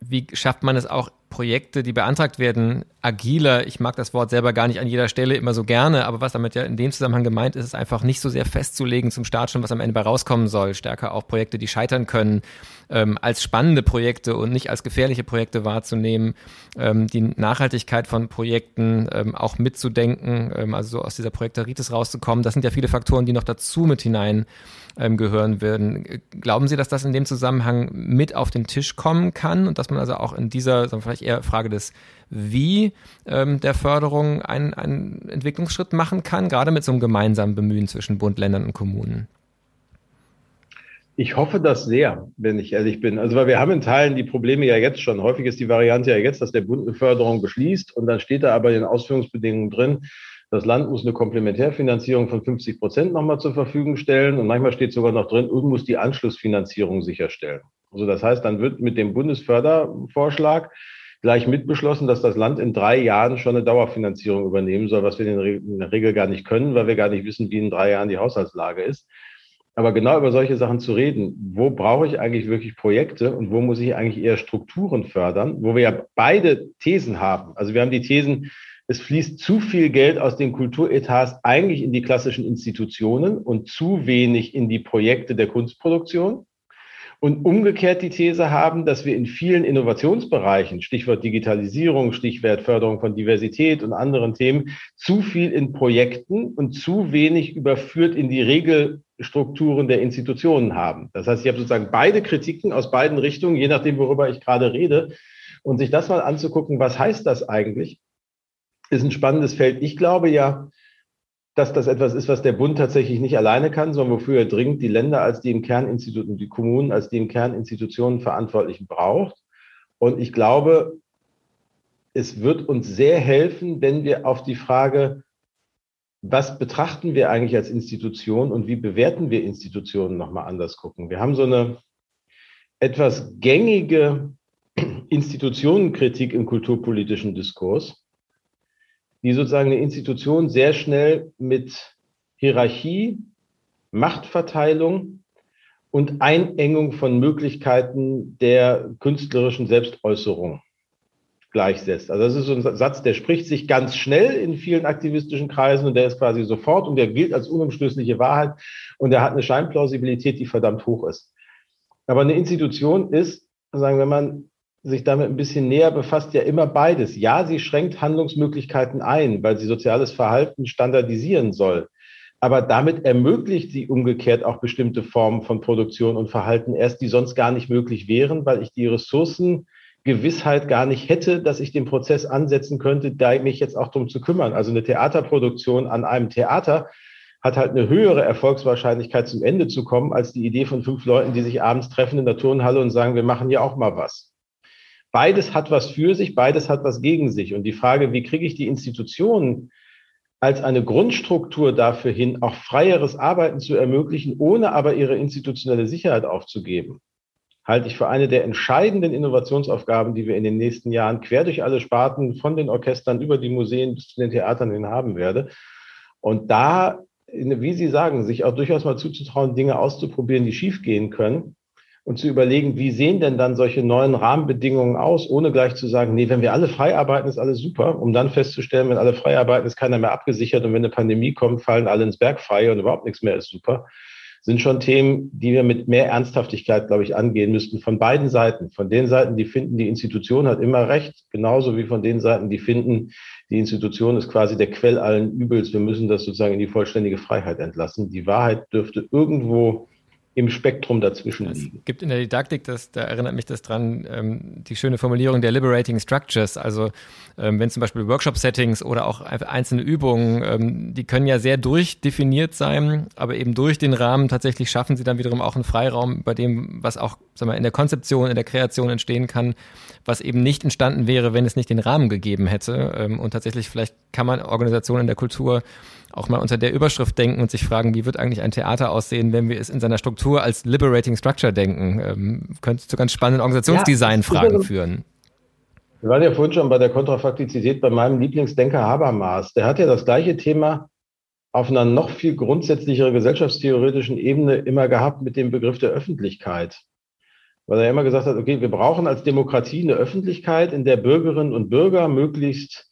wie schafft man es auch Projekte, die beantragt werden, agiler. Ich mag das Wort selber gar nicht an jeder Stelle immer so gerne, aber was damit ja in dem Zusammenhang gemeint ist, ist einfach nicht so sehr festzulegen zum Start schon, was am Ende bei rauskommen soll. Stärker auch Projekte, die scheitern können, ähm, als spannende Projekte und nicht als gefährliche Projekte wahrzunehmen, ähm, die Nachhaltigkeit von Projekten ähm, auch mitzudenken, ähm, also so aus dieser Projekteritis rauszukommen. Das sind ja viele Faktoren, die noch dazu mit hinein ähm, gehören würden. Glauben Sie, dass das in dem Zusammenhang mit auf den Tisch kommen kann und dass man also auch in dieser, sagen wir vielleicht eher Frage des Wie ähm, der Förderung einen, einen Entwicklungsschritt machen kann, gerade mit so einem gemeinsamen Bemühen zwischen Bund, Ländern und Kommunen? Ich hoffe das sehr, wenn ich ehrlich bin. Also, weil wir haben in Teilen die Probleme ja jetzt schon. Häufig ist die Variante ja jetzt, dass der Bund eine Förderung beschließt und dann steht da aber in den Ausführungsbedingungen drin, das Land muss eine Komplementärfinanzierung von 50 Prozent nochmal zur Verfügung stellen und manchmal steht sogar noch drin, und muss die Anschlussfinanzierung sicherstellen. Also das heißt, dann wird mit dem Bundesfördervorschlag gleich mitbeschlossen, dass das Land in drei Jahren schon eine Dauerfinanzierung übernehmen soll, was wir in der Regel gar nicht können, weil wir gar nicht wissen, wie in drei Jahren die Haushaltslage ist. Aber genau über solche Sachen zu reden, wo brauche ich eigentlich wirklich Projekte und wo muss ich eigentlich eher Strukturen fördern, wo wir ja beide Thesen haben. Also wir haben die Thesen, es fließt zu viel Geld aus den Kulturetats eigentlich in die klassischen Institutionen und zu wenig in die Projekte der Kunstproduktion. Und umgekehrt die These haben, dass wir in vielen Innovationsbereichen, Stichwort Digitalisierung, Stichwort Förderung von Diversität und anderen Themen, zu viel in Projekten und zu wenig überführt in die Regelstrukturen der Institutionen haben. Das heißt, ich habe sozusagen beide Kritiken aus beiden Richtungen, je nachdem, worüber ich gerade rede. Und sich das mal anzugucken, was heißt das eigentlich? Ist ein spannendes Feld. Ich glaube ja, dass das etwas ist, was der Bund tatsächlich nicht alleine kann, sondern wofür er dringend die Länder als die im Kerninstituten, die Kommunen als die im Kerninstitutionen Verantwortlichen braucht. Und ich glaube, es wird uns sehr helfen, wenn wir auf die Frage, was betrachten wir eigentlich als Institution und wie bewerten wir Institutionen nochmal anders gucken. Wir haben so eine etwas gängige Institutionenkritik im kulturpolitischen Diskurs die sozusagen eine Institution sehr schnell mit Hierarchie, Machtverteilung und Einengung von Möglichkeiten der künstlerischen Selbstäußerung gleichsetzt. Also das ist so ein Satz, der spricht sich ganz schnell in vielen aktivistischen Kreisen und der ist quasi sofort und der gilt als unumstößliche Wahrheit und der hat eine Scheinplausibilität, die verdammt hoch ist. Aber eine Institution ist, sagen, wenn man sich damit ein bisschen näher befasst, ja immer beides. Ja, sie schränkt Handlungsmöglichkeiten ein, weil sie soziales Verhalten standardisieren soll. Aber damit ermöglicht sie umgekehrt auch bestimmte Formen von Produktion und Verhalten erst, die sonst gar nicht möglich wären, weil ich die Ressourcengewissheit gar nicht hätte, dass ich den Prozess ansetzen könnte, da mich jetzt auch darum zu kümmern. Also eine Theaterproduktion an einem Theater hat halt eine höhere Erfolgswahrscheinlichkeit zum Ende zu kommen, als die Idee von fünf Leuten, die sich abends treffen in der Turnhalle und sagen, wir machen hier auch mal was. Beides hat was für sich, beides hat was gegen sich. Und die Frage, wie kriege ich die Institutionen als eine Grundstruktur dafür hin, auch freieres Arbeiten zu ermöglichen, ohne aber ihre institutionelle Sicherheit aufzugeben, halte ich für eine der entscheidenden Innovationsaufgaben, die wir in den nächsten Jahren quer durch alle Sparten, von den Orchestern über die Museen bis zu den Theatern hin haben werde. Und da, wie Sie sagen, sich auch durchaus mal zuzutrauen, Dinge auszuprobieren, die schiefgehen können, und zu überlegen, wie sehen denn dann solche neuen Rahmenbedingungen aus, ohne gleich zu sagen, nee, wenn wir alle frei arbeiten, ist alles super, um dann festzustellen, wenn alle frei arbeiten, ist keiner mehr abgesichert und wenn eine Pandemie kommt, fallen alle ins Berg frei und überhaupt nichts mehr ist super, sind schon Themen, die wir mit mehr Ernsthaftigkeit, glaube ich, angehen müssten, von beiden Seiten. Von den Seiten, die finden, die Institution hat immer recht, genauso wie von den Seiten, die finden, die Institution ist quasi der Quell allen Übels, wir müssen das sozusagen in die vollständige Freiheit entlassen. Die Wahrheit dürfte irgendwo im Spektrum dazwischen liegen. Es gibt in der Didaktik, das, da erinnert mich das dran, ähm, die schöne Formulierung der Liberating Structures. Also ähm, wenn zum Beispiel Workshop-Settings oder auch einzelne Übungen, ähm, die können ja sehr durchdefiniert sein, aber eben durch den Rahmen tatsächlich schaffen sie dann wiederum auch einen Freiraum, bei dem, was auch sag mal, in der Konzeption, in der Kreation entstehen kann, was eben nicht entstanden wäre, wenn es nicht den Rahmen gegeben hätte. Ähm, und tatsächlich, vielleicht kann man Organisationen in der Kultur auch mal unter der Überschrift denken und sich fragen, wie wird eigentlich ein Theater aussehen, wenn wir es in seiner Struktur als Liberating Structure denken. Ähm, könnte zu ganz spannenden Organisationsdesign-Fragen ja, führen. Wir waren ja vorhin schon bei der Kontrafaktizität bei meinem Lieblingsdenker Habermas. Der hat ja das gleiche Thema auf einer noch viel grundsätzlicheren gesellschaftstheoretischen Ebene immer gehabt mit dem Begriff der Öffentlichkeit. Weil er immer gesagt hat, okay, wir brauchen als Demokratie eine Öffentlichkeit, in der Bürgerinnen und Bürger möglichst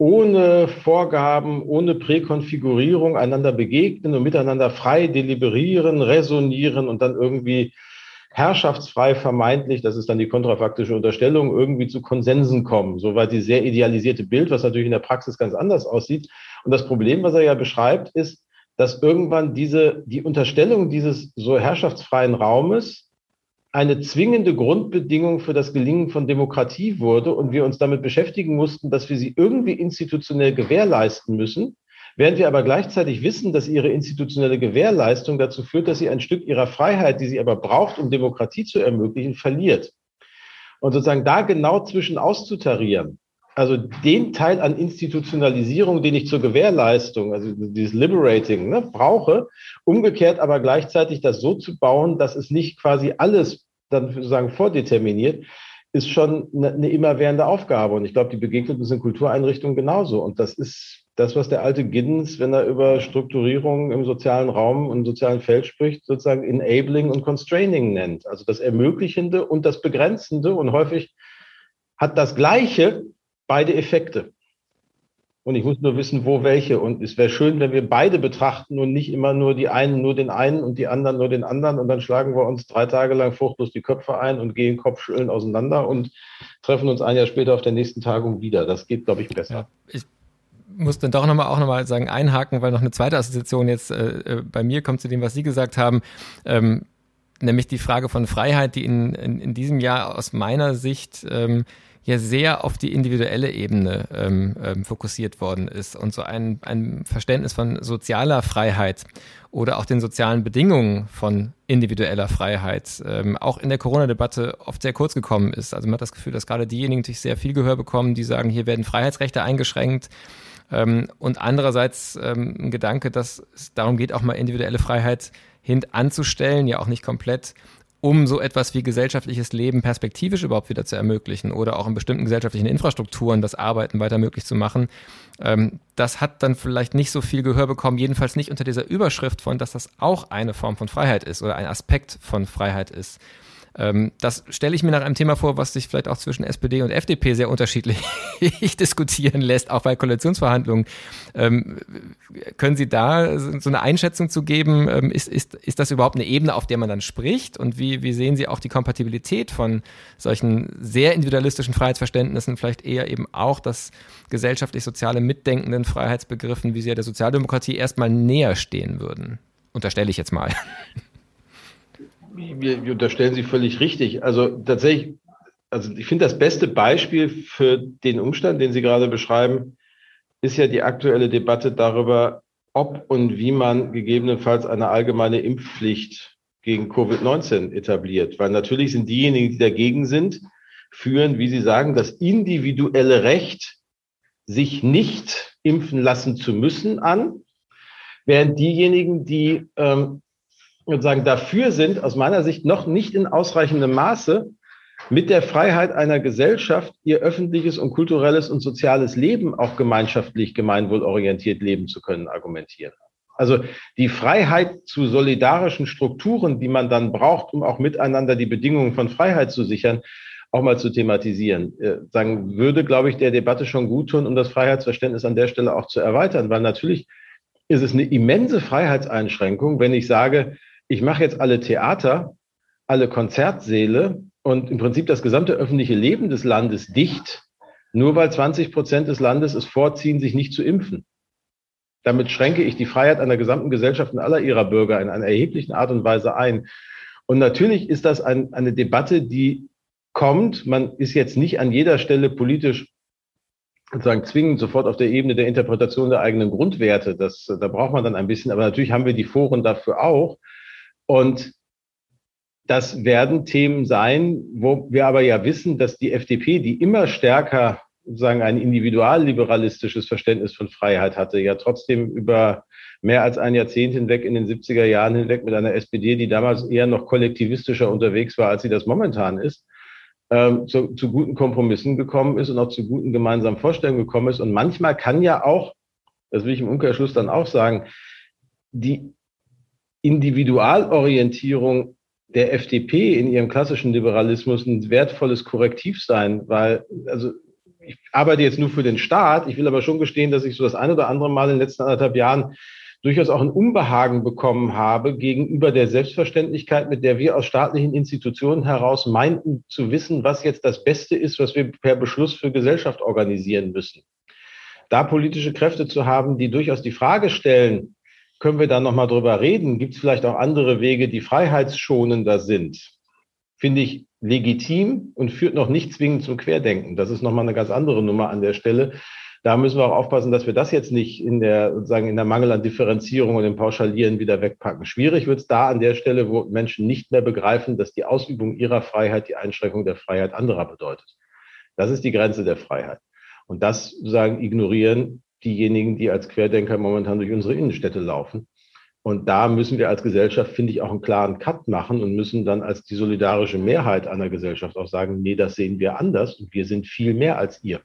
ohne Vorgaben, ohne Präkonfigurierung einander begegnen und miteinander frei deliberieren, resonieren und dann irgendwie herrschaftsfrei vermeintlich, das ist dann die kontrafaktische Unterstellung, irgendwie zu Konsensen kommen. Soweit die sehr idealisierte Bild, was natürlich in der Praxis ganz anders aussieht. Und das Problem, was er ja beschreibt, ist, dass irgendwann diese, die Unterstellung dieses so herrschaftsfreien Raumes eine zwingende Grundbedingung für das Gelingen von Demokratie wurde und wir uns damit beschäftigen mussten, dass wir sie irgendwie institutionell gewährleisten müssen, während wir aber gleichzeitig wissen, dass ihre institutionelle Gewährleistung dazu führt, dass sie ein Stück ihrer Freiheit, die sie aber braucht, um Demokratie zu ermöglichen, verliert. Und sozusagen da genau zwischen auszutarieren, also den Teil an Institutionalisierung, den ich zur Gewährleistung, also dieses Liberating, ne, brauche, umgekehrt aber gleichzeitig das so zu bauen, dass es nicht quasi alles dann sozusagen vordeterminiert, ist schon eine, eine immerwährende Aufgabe. Und ich glaube, die begegnet uns in Kultureinrichtungen genauso. Und das ist das, was der alte Giddens, wenn er über Strukturierung im sozialen Raum und sozialen Feld spricht, sozusagen Enabling und Constraining nennt. Also das Ermöglichende und das Begrenzende. Und häufig hat das Gleiche beide Effekte. Und ich muss nur wissen, wo welche. Und es wäre schön, wenn wir beide betrachten und nicht immer nur die einen nur den einen und die anderen nur den anderen. Und dann schlagen wir uns drei Tage lang fruchtlos die Köpfe ein und gehen Kopfschütteln auseinander und treffen uns ein Jahr später auf der nächsten Tagung wieder. Das geht, glaube ich, besser. Ja, ich muss dann doch nochmal auch nochmal sagen, einhaken, weil noch eine zweite Assoziation jetzt äh, äh, bei mir kommt zu dem, was Sie gesagt haben. Ähm, nämlich die Frage von Freiheit, die in, in, in diesem Jahr aus meiner Sicht ähm, ja sehr auf die individuelle Ebene ähm, ähm, fokussiert worden ist und so ein, ein Verständnis von sozialer Freiheit oder auch den sozialen Bedingungen von individueller Freiheit ähm, auch in der Corona-Debatte oft sehr kurz gekommen ist. Also man hat das Gefühl, dass gerade diejenigen natürlich sehr viel Gehör bekommen, die sagen, hier werden Freiheitsrechte eingeschränkt. Ähm, und andererseits ähm, ein Gedanke, dass es darum geht, auch mal individuelle Freiheit hintanzustellen, ja auch nicht komplett um so etwas wie gesellschaftliches Leben perspektivisch überhaupt wieder zu ermöglichen oder auch in bestimmten gesellschaftlichen Infrastrukturen das Arbeiten weiter möglich zu machen. Ähm, das hat dann vielleicht nicht so viel Gehör bekommen, jedenfalls nicht unter dieser Überschrift von, dass das auch eine Form von Freiheit ist oder ein Aspekt von Freiheit ist. Ähm, das stelle ich mir nach einem Thema vor, was sich vielleicht auch zwischen SPD und FDP sehr unterschiedlich diskutieren lässt, auch bei Koalitionsverhandlungen. Ähm, können Sie da so eine Einschätzung zu geben? Ähm, ist, ist, ist das überhaupt eine Ebene, auf der man dann spricht? Und wie, wie sehen Sie auch die Kompatibilität von solchen sehr individualistischen Freiheitsverständnissen, vielleicht eher eben auch das gesellschaftlich-soziale mitdenkenden Freiheitsbegriffen, wie sie ja der Sozialdemokratie erstmal näher stehen würden? Unterstelle ich jetzt mal. wir, wir unterstellen Sie völlig richtig. Also tatsächlich, also ich finde das beste Beispiel für den Umstand, den Sie gerade beschreiben, ist ja die aktuelle Debatte darüber, ob und wie man gegebenenfalls eine allgemeine Impfpflicht gegen Covid-19 etabliert. Weil natürlich sind diejenigen, die dagegen sind, führen, wie Sie sagen, das individuelle Recht, sich nicht impfen lassen zu müssen an, während diejenigen, die ähm, sozusagen dafür sind, aus meiner Sicht noch nicht in ausreichendem Maße, mit der Freiheit einer Gesellschaft ihr öffentliches und kulturelles und soziales Leben auch gemeinschaftlich, gemeinwohlorientiert leben zu können, argumentieren. Also die Freiheit zu solidarischen Strukturen, die man dann braucht, um auch miteinander die Bedingungen von Freiheit zu sichern, auch mal zu thematisieren. Äh, würde, glaube ich, der Debatte schon gut tun, um das Freiheitsverständnis an der Stelle auch zu erweitern, weil natürlich ist es eine immense Freiheitseinschränkung, wenn ich sage, ich mache jetzt alle Theater, alle Konzertsäle und im Prinzip das gesamte öffentliche Leben des Landes dicht, nur weil 20 Prozent des Landes es vorziehen, sich nicht zu impfen. Damit schränke ich die Freiheit einer gesamten Gesellschaft und aller ihrer Bürger in einer erheblichen Art und Weise ein. Und natürlich ist das ein, eine Debatte, die kommt. Man ist jetzt nicht an jeder Stelle politisch sozusagen zwingend sofort auf der Ebene der Interpretation der eigenen Grundwerte. Das, da braucht man dann ein bisschen. Aber natürlich haben wir die Foren dafür auch. Und das werden Themen sein, wo wir aber ja wissen, dass die FDP, die immer stärker sozusagen ein individualliberalistisches Verständnis von Freiheit hatte, ja trotzdem über mehr als ein Jahrzehnt hinweg in den 70er Jahren hinweg mit einer SPD, die damals eher noch kollektivistischer unterwegs war, als sie das momentan ist, ähm, zu, zu guten Kompromissen gekommen ist und auch zu guten gemeinsamen Vorstellungen gekommen ist. Und manchmal kann ja auch, das will ich im Umkehrschluss dann auch sagen, die Individualorientierung der FDP in ihrem klassischen Liberalismus ein wertvolles Korrektiv sein, weil, also ich arbeite jetzt nur für den Staat, ich will aber schon gestehen, dass ich so das ein oder andere Mal in den letzten anderthalb Jahren durchaus auch ein Unbehagen bekommen habe gegenüber der Selbstverständlichkeit, mit der wir aus staatlichen Institutionen heraus meinten zu wissen, was jetzt das Beste ist, was wir per Beschluss für Gesellschaft organisieren müssen. Da politische Kräfte zu haben, die durchaus die Frage stellen, können wir da nochmal drüber reden? Gibt es vielleicht auch andere Wege, die freiheitsschonender sind? Finde ich legitim und führt noch nicht zwingend zum Querdenken. Das ist nochmal eine ganz andere Nummer an der Stelle. Da müssen wir auch aufpassen, dass wir das jetzt nicht in der, sozusagen in der Mangel an Differenzierung und dem Pauschalieren wieder wegpacken. Schwierig wird es da an der Stelle, wo Menschen nicht mehr begreifen, dass die Ausübung ihrer Freiheit die Einschränkung der Freiheit anderer bedeutet. Das ist die Grenze der Freiheit. Und das sozusagen ignorieren diejenigen, die als Querdenker momentan durch unsere Innenstädte laufen. Und da müssen wir als Gesellschaft, finde ich, auch einen klaren Cut machen und müssen dann als die solidarische Mehrheit einer Gesellschaft auch sagen, nee, das sehen wir anders und wir sind viel mehr als ihr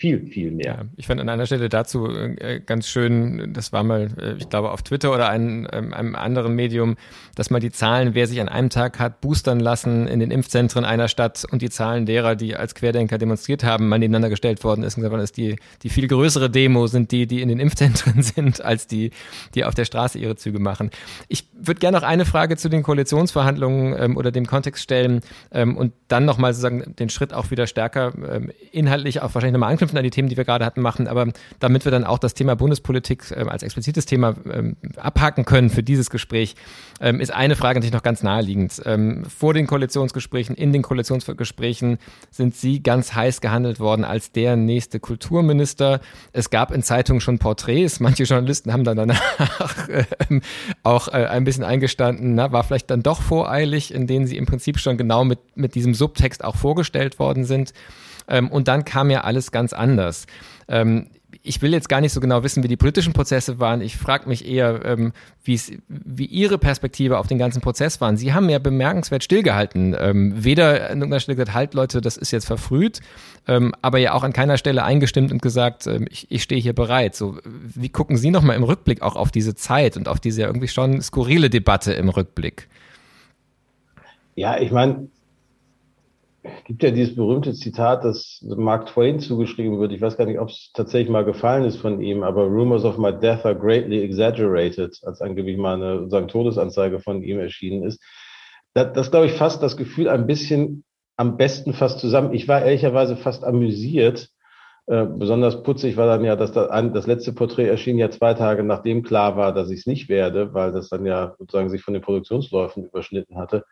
viel, viel mehr. Ja, ich fand an einer Stelle dazu äh, ganz schön, das war mal, äh, ich glaube, auf Twitter oder ein, ähm, einem anderen Medium, dass man die Zahlen, wer sich an einem Tag hat boostern lassen in den Impfzentren einer Stadt und die Zahlen derer, die als Querdenker demonstriert haben, mal nebeneinander gestellt worden ist und gesagt, ist die, die viel größere Demo sind die, die in den Impfzentren sind, als die, die auf der Straße ihre Züge machen. Ich würde gerne noch eine Frage zu den Koalitionsverhandlungen ähm, oder dem Kontext stellen ähm, und dann nochmal sozusagen den Schritt auch wieder stärker ähm, inhaltlich auch wahrscheinlich nochmal anknüpfen anknüpfen an die Themen, die wir gerade hatten, machen. Aber damit wir dann auch das Thema Bundespolitik äh, als explizites Thema ähm, abhaken können für dieses Gespräch, ähm, ist eine Frage natürlich noch ganz naheliegend. Ähm, vor den Koalitionsgesprächen, in den Koalitionsgesprächen sind Sie ganz heiß gehandelt worden als der nächste Kulturminister. Es gab in Zeitungen schon Porträts. Manche Journalisten haben dann danach äh, auch äh, ein bisschen eingestanden, na, war vielleicht dann doch voreilig, in denen Sie im Prinzip schon genau mit, mit diesem Subtext auch vorgestellt worden sind. Ähm, und dann kam ja alles ganz anders. Ähm, ich will jetzt gar nicht so genau wissen, wie die politischen Prozesse waren. Ich frage mich eher, ähm, wie Ihre Perspektive auf den ganzen Prozess waren. Sie haben ja bemerkenswert stillgehalten. Ähm, weder an irgendeiner Stelle gesagt, halt Leute, das ist jetzt verfrüht, ähm, aber ja auch an keiner Stelle eingestimmt und gesagt, ähm, ich, ich stehe hier bereit. So, wie gucken Sie nochmal im Rückblick auch auf diese Zeit und auf diese irgendwie schon skurrile Debatte im Rückblick? Ja, ich meine, gibt ja dieses berühmte Zitat, das Mark Twain zugeschrieben wird. Ich weiß gar nicht, ob es tatsächlich mal gefallen ist von ihm, aber Rumors of my death are greatly exaggerated, als angeblich mal eine sagen, Todesanzeige von ihm erschienen ist. Das, das glaube ich, fasst das Gefühl ein bisschen am besten fast zusammen. Ich war ehrlicherweise fast amüsiert. Äh, besonders putzig war dann ja, dass das, das letzte Porträt erschien ja zwei Tage nachdem klar war, dass ich es nicht werde, weil das dann ja sozusagen sich von den Produktionsläufen überschnitten hatte.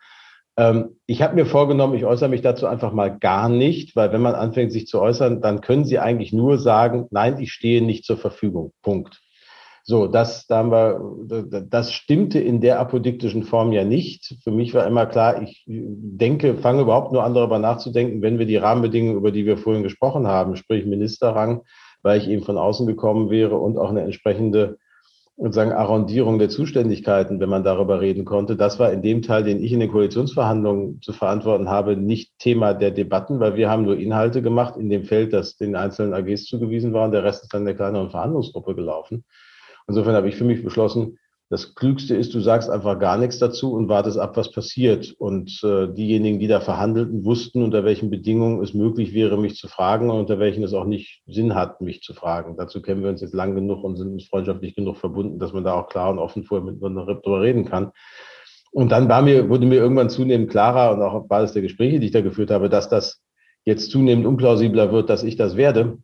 Ähm, ich habe mir vorgenommen, ich äußere mich dazu einfach mal gar nicht, weil wenn man anfängt, sich zu äußern, dann können Sie eigentlich nur sagen, nein, ich stehe nicht zur Verfügung. Punkt. So, das, da haben wir, das stimmte in der apodiktischen Form ja nicht. Für mich war immer klar, ich denke, fange überhaupt nur an, darüber nachzudenken, wenn wir die Rahmenbedingungen, über die wir vorhin gesprochen haben, sprich Ministerrang, weil ich eben von außen gekommen wäre und auch eine entsprechende sozusagen Arrondierung der Zuständigkeiten, wenn man darüber reden konnte. Das war in dem Teil, den ich in den Koalitionsverhandlungen zu verantworten habe, nicht Thema der Debatten, weil wir haben nur Inhalte gemacht in dem Feld, das den einzelnen AGs zugewiesen war und der Rest ist dann der kleineren Verhandlungsgruppe gelaufen. Insofern habe ich für mich beschlossen, das Klügste ist, du sagst einfach gar nichts dazu und wartest ab, was passiert. Und äh, diejenigen, die da verhandelten, wussten, unter welchen Bedingungen es möglich wäre, mich zu fragen und unter welchen es auch nicht Sinn hat, mich zu fragen. Dazu kennen wir uns jetzt lang genug und sind uns freundschaftlich genug verbunden, dass man da auch klar und offen vorher miteinander darüber reden kann. Und dann war mir, wurde mir irgendwann zunehmend klarer und auch auf Basis der Gespräche, die ich da geführt habe, dass das jetzt zunehmend unplausibler wird, dass ich das werde.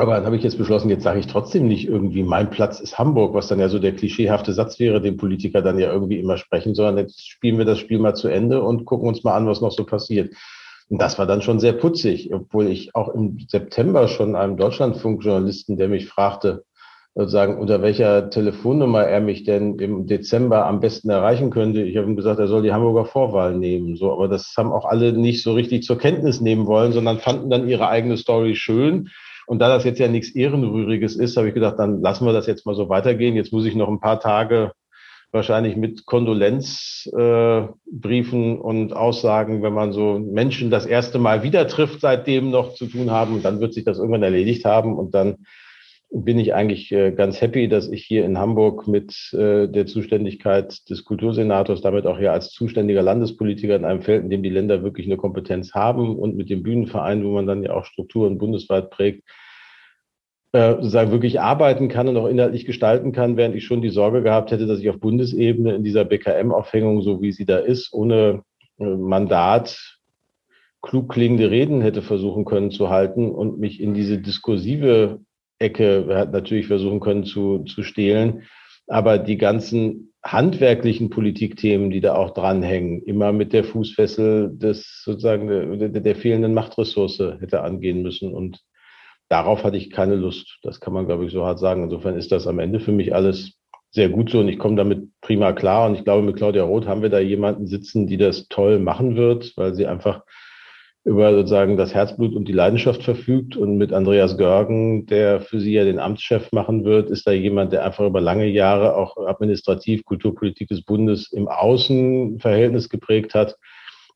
Aber dann habe ich jetzt beschlossen, jetzt sage ich trotzdem nicht irgendwie, mein Platz ist Hamburg, was dann ja so der klischeehafte Satz wäre, den Politiker dann ja irgendwie immer sprechen, sondern jetzt spielen wir das Spiel mal zu Ende und gucken uns mal an, was noch so passiert. Und das war dann schon sehr putzig, obwohl ich auch im September schon einem Deutschlandfunkjournalisten, der mich fragte, sozusagen, unter welcher Telefonnummer er mich denn im Dezember am besten erreichen könnte. Ich habe ihm gesagt, er soll die Hamburger Vorwahl nehmen. So, aber das haben auch alle nicht so richtig zur Kenntnis nehmen wollen, sondern fanden dann ihre eigene Story schön und da das jetzt ja nichts Ehrenrühriges ist, habe ich gedacht, dann lassen wir das jetzt mal so weitergehen. Jetzt muss ich noch ein paar Tage wahrscheinlich mit Kondolenzbriefen äh, und Aussagen, wenn man so Menschen das erste Mal wieder trifft, seitdem noch zu tun haben. Dann wird sich das irgendwann erledigt haben. Und dann bin ich eigentlich äh, ganz happy, dass ich hier in Hamburg mit äh, der Zuständigkeit des Kultursenators, damit auch hier als zuständiger Landespolitiker in einem Feld, in dem die Länder wirklich eine Kompetenz haben und mit dem Bühnenverein, wo man dann ja auch Strukturen bundesweit prägt, äh, sozusagen wirklich arbeiten kann und auch inhaltlich gestalten kann, während ich schon die Sorge gehabt hätte, dass ich auf Bundesebene in dieser BKM-Aufhängung, so wie sie da ist, ohne Mandat klug klingende Reden hätte versuchen können zu halten und mich in diese diskursive Ecke hat natürlich versuchen können zu, zu stehlen. Aber die ganzen handwerklichen Politikthemen, die da auch dranhängen, immer mit der Fußfessel des sozusagen der, der fehlenden Machtressource hätte angehen müssen. Und darauf hatte ich keine Lust. Das kann man, glaube ich, so hart sagen. Insofern ist das am Ende für mich alles sehr gut so und ich komme damit prima klar. Und ich glaube, mit Claudia Roth haben wir da jemanden sitzen, die das toll machen wird, weil sie einfach über sozusagen das Herzblut und die Leidenschaft verfügt. Und mit Andreas Görgen, der für sie ja den Amtschef machen wird, ist da jemand, der einfach über lange Jahre auch administrativ Kulturpolitik des Bundes im Außenverhältnis geprägt hat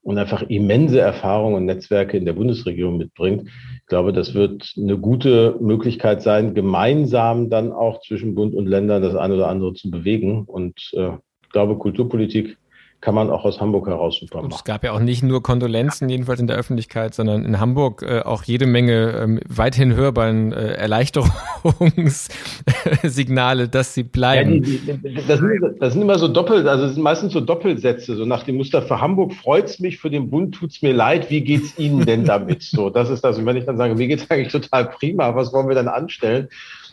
und einfach immense Erfahrungen und Netzwerke in der Bundesregierung mitbringt. Ich glaube, das wird eine gute Möglichkeit sein, gemeinsam dann auch zwischen Bund und Ländern das eine oder andere zu bewegen. Und äh, ich glaube, Kulturpolitik kann man auch aus Hamburg heraus super machen. Und es gab ja auch nicht nur Kondolenzen, jedenfalls in der Öffentlichkeit, sondern in Hamburg äh, auch jede Menge ähm, weithin hörbaren äh, Erleichterungssignale, dass sie bleiben. Ja, die, die, das, sind, das, sind, immer so doppelt, also es sind meistens so Doppelsätze, so nach dem Muster für Hamburg freut's mich, für den Bund tut's mir leid, wie geht's Ihnen denn damit? So, das ist das. Und wenn ich dann sage, mir geht's eigentlich total prima, was wollen wir dann anstellen?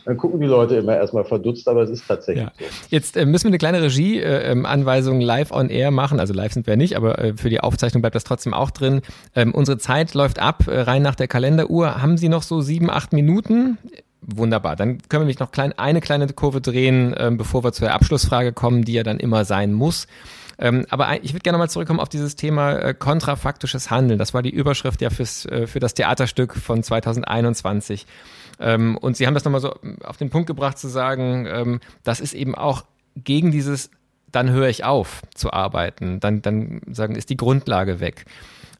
Dann gucken die Leute immer erstmal verdutzt, aber es ist tatsächlich ja. so. Jetzt äh, müssen wir eine kleine Regie-Anweisung äh, live on air machen. Also live sind wir nicht, aber äh, für die Aufzeichnung bleibt das trotzdem auch drin. Ähm, unsere Zeit läuft ab, äh, rein nach der Kalenderuhr. Haben Sie noch so sieben, acht Minuten? Wunderbar. Dann können wir mich noch klein, eine kleine Kurve drehen, ähm, bevor wir zur Abschlussfrage kommen, die ja dann immer sein muss. Ähm, aber ich würde gerne mal zurückkommen auf dieses Thema äh, kontrafaktisches Handeln. Das war die Überschrift ja fürs, äh, für das Theaterstück von 2021. Ähm, und Sie haben das nochmal so auf den Punkt gebracht zu sagen, ähm, das ist eben auch gegen dieses, dann höre ich auf zu arbeiten, dann, dann sagen, ist die Grundlage weg.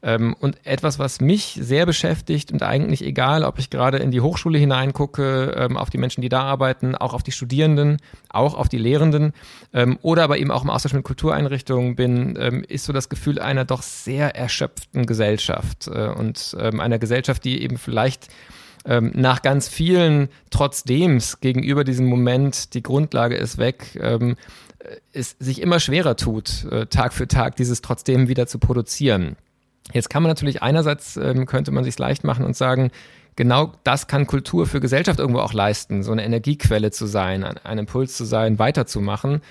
Ähm, und etwas, was mich sehr beschäftigt und eigentlich egal, ob ich gerade in die Hochschule hineingucke, ähm, auf die Menschen, die da arbeiten, auch auf die Studierenden, auch auf die Lehrenden ähm, oder aber eben auch im Austausch mit Kultureinrichtungen bin, ähm, ist so das Gefühl einer doch sehr erschöpften Gesellschaft äh, und ähm, einer Gesellschaft, die eben vielleicht ähm, nach ganz vielen trotzdems gegenüber diesem Moment, die Grundlage ist weg, ähm, es sich immer schwerer tut, äh, Tag für Tag dieses trotzdem wieder zu produzieren. Jetzt kann man natürlich einerseits, ähm, könnte man sich leicht machen und sagen, genau das kann Kultur für Gesellschaft irgendwo auch leisten, so eine Energiequelle zu sein, ein, ein Impuls zu sein, weiterzumachen.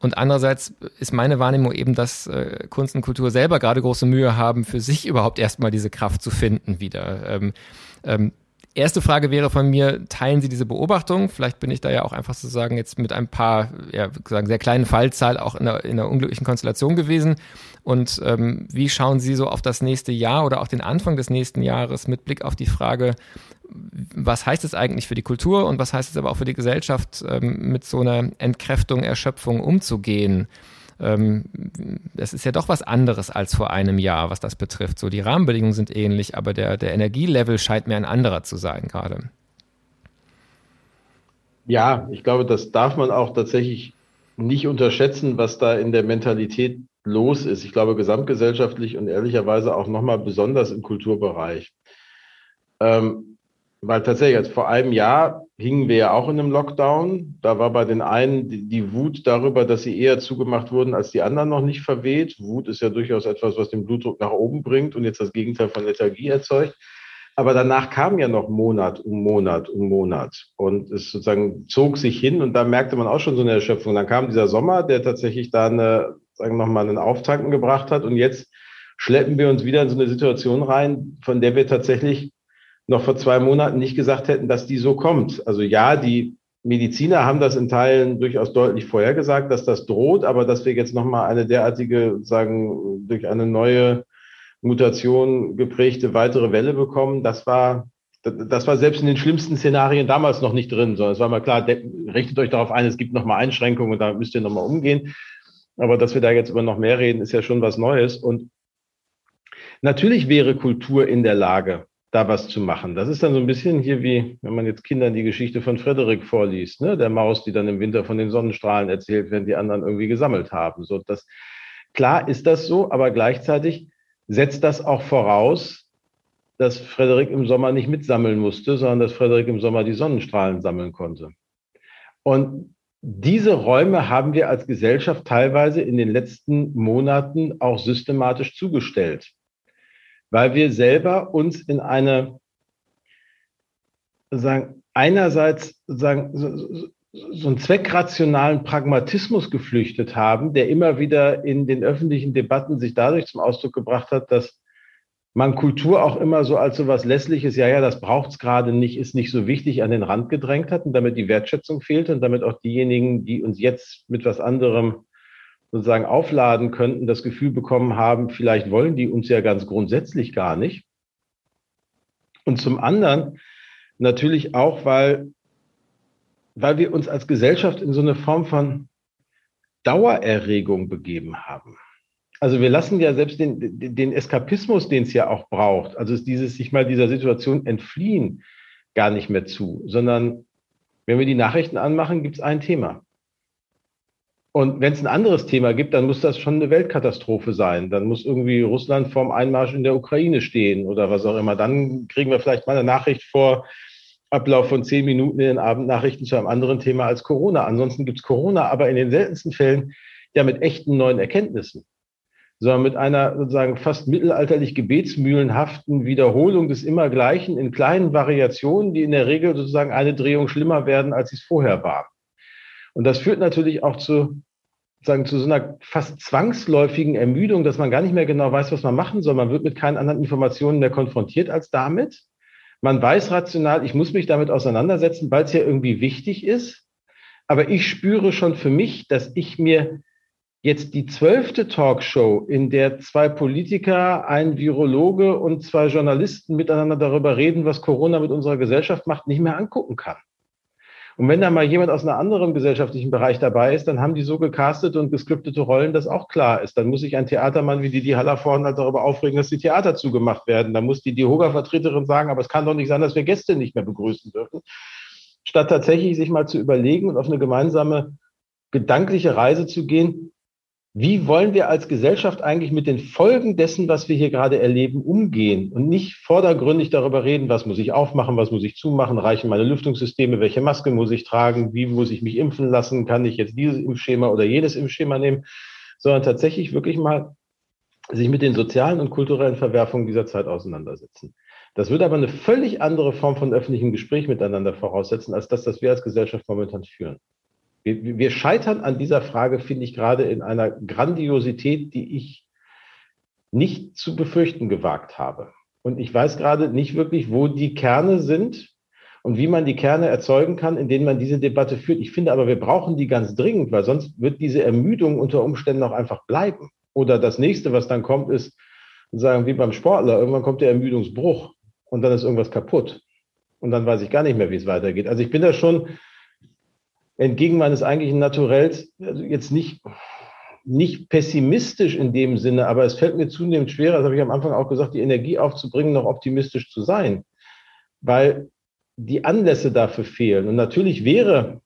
Und andererseits ist meine Wahrnehmung eben, dass äh, Kunst und Kultur selber gerade große Mühe haben, für sich überhaupt erstmal diese Kraft zu finden wieder. Ähm, ähm, Erste Frage wäre von mir, teilen Sie diese Beobachtung? Vielleicht bin ich da ja auch einfach sozusagen jetzt mit ein paar, ja, sagen, sehr kleinen Fallzahl auch in einer, in einer unglücklichen Konstellation gewesen. Und ähm, wie schauen Sie so auf das nächste Jahr oder auch den Anfang des nächsten Jahres mit Blick auf die Frage, was heißt es eigentlich für die Kultur und was heißt es aber auch für die Gesellschaft, ähm, mit so einer Entkräftung, Erschöpfung umzugehen? Ähm, das ist ja doch was anderes als vor einem Jahr, was das betrifft. So die Rahmenbedingungen sind ähnlich, aber der, der Energielevel scheint mir ein anderer zu sein gerade. Ja, ich glaube, das darf man auch tatsächlich nicht unterschätzen, was da in der Mentalität los ist. Ich glaube, gesamtgesellschaftlich und ehrlicherweise auch nochmal besonders im Kulturbereich. Ähm, weil tatsächlich, also vor einem Jahr hingen wir ja auch in einem Lockdown. Da war bei den einen die, die, Wut darüber, dass sie eher zugemacht wurden, als die anderen noch nicht verweht. Wut ist ja durchaus etwas, was den Blutdruck nach oben bringt und jetzt das Gegenteil von Lethargie erzeugt. Aber danach kam ja noch Monat um Monat um Monat und es sozusagen zog sich hin und da merkte man auch schon so eine Erschöpfung. Dann kam dieser Sommer, der tatsächlich da eine, sagen wir mal, einen Auftanken gebracht hat und jetzt schleppen wir uns wieder in so eine Situation rein, von der wir tatsächlich noch vor zwei Monaten nicht gesagt hätten, dass die so kommt. Also ja, die Mediziner haben das in Teilen durchaus deutlich vorhergesagt, dass das droht, aber dass wir jetzt nochmal eine derartige, sagen, durch eine neue Mutation geprägte weitere Welle bekommen, das war, das war selbst in den schlimmsten Szenarien damals noch nicht drin, sondern es war mal klar, richtet euch darauf ein, es gibt nochmal Einschränkungen und da müsst ihr nochmal umgehen. Aber dass wir da jetzt über noch mehr reden, ist ja schon was Neues. Und natürlich wäre Kultur in der Lage, da was zu machen. Das ist dann so ein bisschen hier wie, wenn man jetzt Kindern die Geschichte von Frederik vorliest, ne? der Maus, die dann im Winter von den Sonnenstrahlen erzählt, wenn die anderen irgendwie gesammelt haben. So, das, klar ist das so, aber gleichzeitig setzt das auch voraus, dass Frederik im Sommer nicht mitsammeln musste, sondern dass Frederik im Sommer die Sonnenstrahlen sammeln konnte. Und diese Räume haben wir als Gesellschaft teilweise in den letzten Monaten auch systematisch zugestellt weil wir selber uns in eine, sagen, einerseits sagen, so, so einen zweckrationalen Pragmatismus geflüchtet haben, der immer wieder in den öffentlichen Debatten sich dadurch zum Ausdruck gebracht hat, dass man Kultur auch immer so als so was Lässliches, ja, ja, das braucht es gerade nicht, ist nicht so wichtig, an den Rand gedrängt hat und damit die Wertschätzung fehlte und damit auch diejenigen, die uns jetzt mit was anderem sozusagen aufladen könnten, das Gefühl bekommen haben, vielleicht wollen die uns ja ganz grundsätzlich gar nicht. Und zum anderen natürlich auch, weil, weil wir uns als Gesellschaft in so eine Form von Dauererregung begeben haben. Also wir lassen ja selbst den, den Eskapismus, den es ja auch braucht, also dieses sich mal dieser Situation entfliehen, gar nicht mehr zu, sondern wenn wir die Nachrichten anmachen, gibt es ein Thema. Und wenn es ein anderes Thema gibt, dann muss das schon eine Weltkatastrophe sein. Dann muss irgendwie Russland vorm Einmarsch in der Ukraine stehen oder was auch immer. Dann kriegen wir vielleicht mal eine Nachricht vor Ablauf von zehn Minuten in den Abendnachrichten zu einem anderen Thema als Corona. Ansonsten gibt es Corona, aber in den seltensten Fällen ja mit echten neuen Erkenntnissen, sondern mit einer sozusagen fast mittelalterlich gebetsmühlenhaften Wiederholung des Immergleichen in kleinen Variationen, die in der Regel sozusagen eine Drehung schlimmer werden, als sie es vorher war. Und das führt natürlich auch zu sagen, zu so einer fast zwangsläufigen Ermüdung, dass man gar nicht mehr genau weiß, was man machen soll. Man wird mit keinen anderen Informationen mehr konfrontiert als damit. Man weiß rational, ich muss mich damit auseinandersetzen, weil es ja irgendwie wichtig ist. Aber ich spüre schon für mich, dass ich mir jetzt die zwölfte Talkshow, in der zwei Politiker, ein Virologe und zwei Journalisten miteinander darüber reden, was Corona mit unserer Gesellschaft macht, nicht mehr angucken kann. Und wenn da mal jemand aus einem anderen gesellschaftlichen Bereich dabei ist, dann haben die so gecastete und geskriptete Rollen, dass auch klar ist. Dann muss sich ein Theatermann wie die, die Hallervorden halt darüber aufregen, dass die Theater zugemacht werden. Dann muss die DIHOGA-Vertreterin sagen, aber es kann doch nicht sein, dass wir Gäste nicht mehr begrüßen dürfen. Statt tatsächlich sich mal zu überlegen und auf eine gemeinsame gedankliche Reise zu gehen, wie wollen wir als Gesellschaft eigentlich mit den Folgen dessen, was wir hier gerade erleben, umgehen und nicht vordergründig darüber reden, was muss ich aufmachen, was muss ich zumachen, reichen meine Lüftungssysteme, welche Maske muss ich tragen, wie muss ich mich impfen lassen, kann ich jetzt dieses Impfschema oder jedes Impfschema nehmen, sondern tatsächlich wirklich mal sich mit den sozialen und kulturellen Verwerfungen dieser Zeit auseinandersetzen. Das würde aber eine völlig andere Form von öffentlichem Gespräch miteinander voraussetzen, als das, das wir als Gesellschaft momentan führen. Wir, wir scheitern an dieser Frage, finde ich, gerade in einer Grandiosität, die ich nicht zu befürchten gewagt habe. Und ich weiß gerade nicht wirklich, wo die Kerne sind und wie man die Kerne erzeugen kann, in denen man diese Debatte führt. Ich finde aber, wir brauchen die ganz dringend, weil sonst wird diese Ermüdung unter Umständen auch einfach bleiben. Oder das nächste, was dann kommt, ist, sagen wie beim Sportler, irgendwann kommt der Ermüdungsbruch und dann ist irgendwas kaputt. Und dann weiß ich gar nicht mehr, wie es weitergeht. Also ich bin da schon entgegen meines eigentlichen Naturells also jetzt nicht, nicht pessimistisch in dem Sinne, aber es fällt mir zunehmend schwerer, das habe ich am Anfang auch gesagt, die Energie aufzubringen, noch optimistisch zu sein, weil die Anlässe dafür fehlen. Und natürlich wäre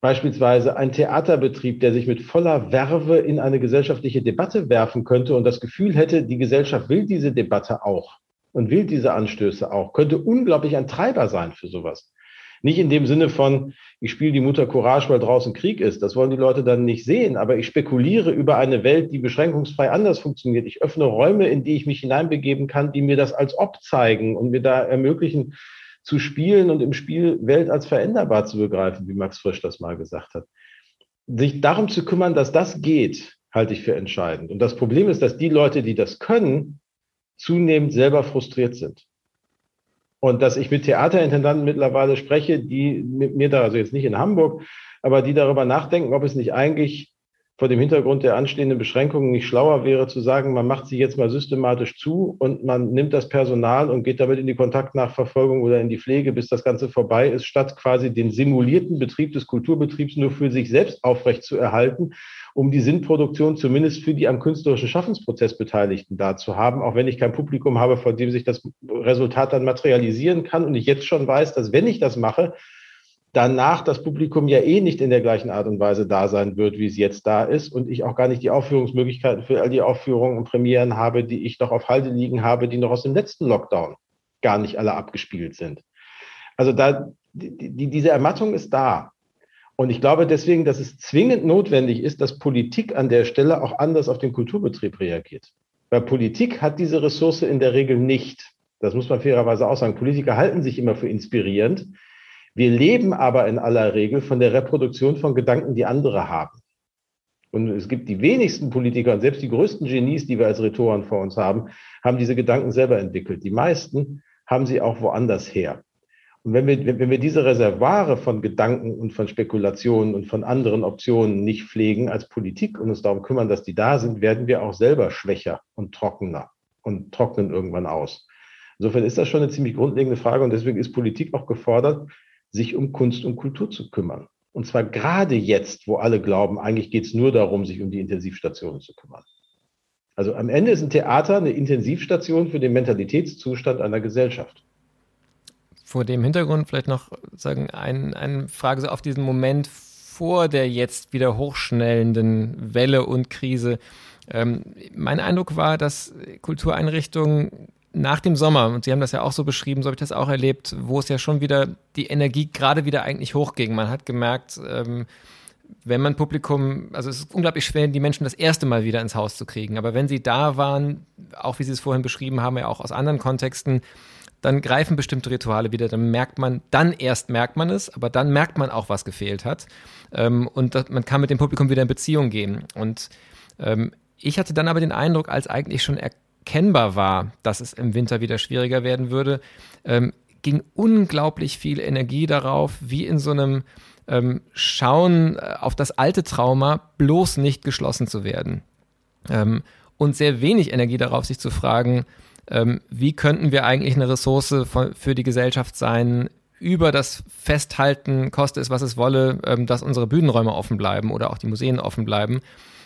beispielsweise ein Theaterbetrieb, der sich mit voller Werbe in eine gesellschaftliche Debatte werfen könnte und das Gefühl hätte, die Gesellschaft will diese Debatte auch und will diese Anstöße auch, könnte unglaublich ein Treiber sein für sowas. Nicht in dem Sinne von, ich spiele die Mutter Courage, weil draußen Krieg ist. Das wollen die Leute dann nicht sehen. Aber ich spekuliere über eine Welt, die beschränkungsfrei anders funktioniert. Ich öffne Räume, in die ich mich hineinbegeben kann, die mir das als ob zeigen und mir da ermöglichen, zu spielen und im Spiel Welt als veränderbar zu begreifen, wie Max Frisch das mal gesagt hat. Sich darum zu kümmern, dass das geht, halte ich für entscheidend. Und das Problem ist, dass die Leute, die das können, zunehmend selber frustriert sind. Und dass ich mit Theaterintendanten mittlerweile spreche, die mit mir da, also jetzt nicht in Hamburg, aber die darüber nachdenken, ob es nicht eigentlich vor dem Hintergrund der anstehenden Beschränkungen nicht schlauer wäre zu sagen, man macht sie jetzt mal systematisch zu und man nimmt das Personal und geht damit in die Kontaktnachverfolgung oder in die Pflege, bis das Ganze vorbei ist, statt quasi den simulierten Betrieb des Kulturbetriebs nur für sich selbst aufrecht zu erhalten um die Sinnproduktion zumindest für die am künstlerischen Schaffensprozess Beteiligten da zu haben, auch wenn ich kein Publikum habe, von dem sich das Resultat dann materialisieren kann und ich jetzt schon weiß, dass wenn ich das mache, danach das Publikum ja eh nicht in der gleichen Art und Weise da sein wird, wie es jetzt da ist und ich auch gar nicht die Aufführungsmöglichkeiten für all die Aufführungen und Premieren habe, die ich noch auf Halde liegen habe, die noch aus dem letzten Lockdown gar nicht alle abgespielt sind. Also da, die, die, diese Ermattung ist da. Und ich glaube deswegen, dass es zwingend notwendig ist, dass Politik an der Stelle auch anders auf den Kulturbetrieb reagiert. Weil Politik hat diese Ressource in der Regel nicht. Das muss man fairerweise auch sagen. Politiker halten sich immer für inspirierend. Wir leben aber in aller Regel von der Reproduktion von Gedanken, die andere haben. Und es gibt die wenigsten Politiker und selbst die größten Genies, die wir als Rhetoren vor uns haben, haben diese Gedanken selber entwickelt. Die meisten haben sie auch woanders her. Und wenn wir, wenn wir diese Reservare von Gedanken und von Spekulationen und von anderen Optionen nicht pflegen als Politik und uns darum kümmern, dass die da sind, werden wir auch selber schwächer und trockener und trocknen irgendwann aus. Insofern ist das schon eine ziemlich grundlegende Frage und deswegen ist Politik auch gefordert, sich um Kunst und Kultur zu kümmern. Und zwar gerade jetzt, wo alle glauben, eigentlich geht es nur darum, sich um die Intensivstationen zu kümmern. Also am Ende ist ein Theater eine Intensivstation für den Mentalitätszustand einer Gesellschaft vor dem Hintergrund vielleicht noch sagen, ein, eine Frage so auf diesen Moment vor der jetzt wieder hochschnellenden Welle und Krise. Ähm, mein Eindruck war, dass Kultureinrichtungen nach dem Sommer, und Sie haben das ja auch so beschrieben, so habe ich das auch erlebt, wo es ja schon wieder die Energie gerade wieder eigentlich hochging. Man hat gemerkt, ähm, wenn man Publikum, also es ist unglaublich schwer, die Menschen das erste Mal wieder ins Haus zu kriegen. Aber wenn sie da waren, auch wie Sie es vorhin beschrieben haben, ja auch aus anderen Kontexten, dann greifen bestimmte Rituale wieder. Dann merkt man, dann erst merkt man es, aber dann merkt man auch, was gefehlt hat. Ähm, und das, man kann mit dem Publikum wieder in Beziehung gehen. Und ähm, ich hatte dann aber den Eindruck, als eigentlich schon erkennbar war, dass es im Winter wieder schwieriger werden würde, ähm, ging unglaublich viel Energie darauf, wie in so einem ähm, Schauen äh, auf das alte Trauma, bloß nicht geschlossen zu werden. Ähm, und sehr wenig Energie darauf, sich zu fragen, ähm, wie könnten wir eigentlich eine Ressource für die Gesellschaft sein, über das Festhalten, koste es, was es wolle, ähm, dass unsere Bühnenräume offen bleiben oder auch die Museen offen bleiben.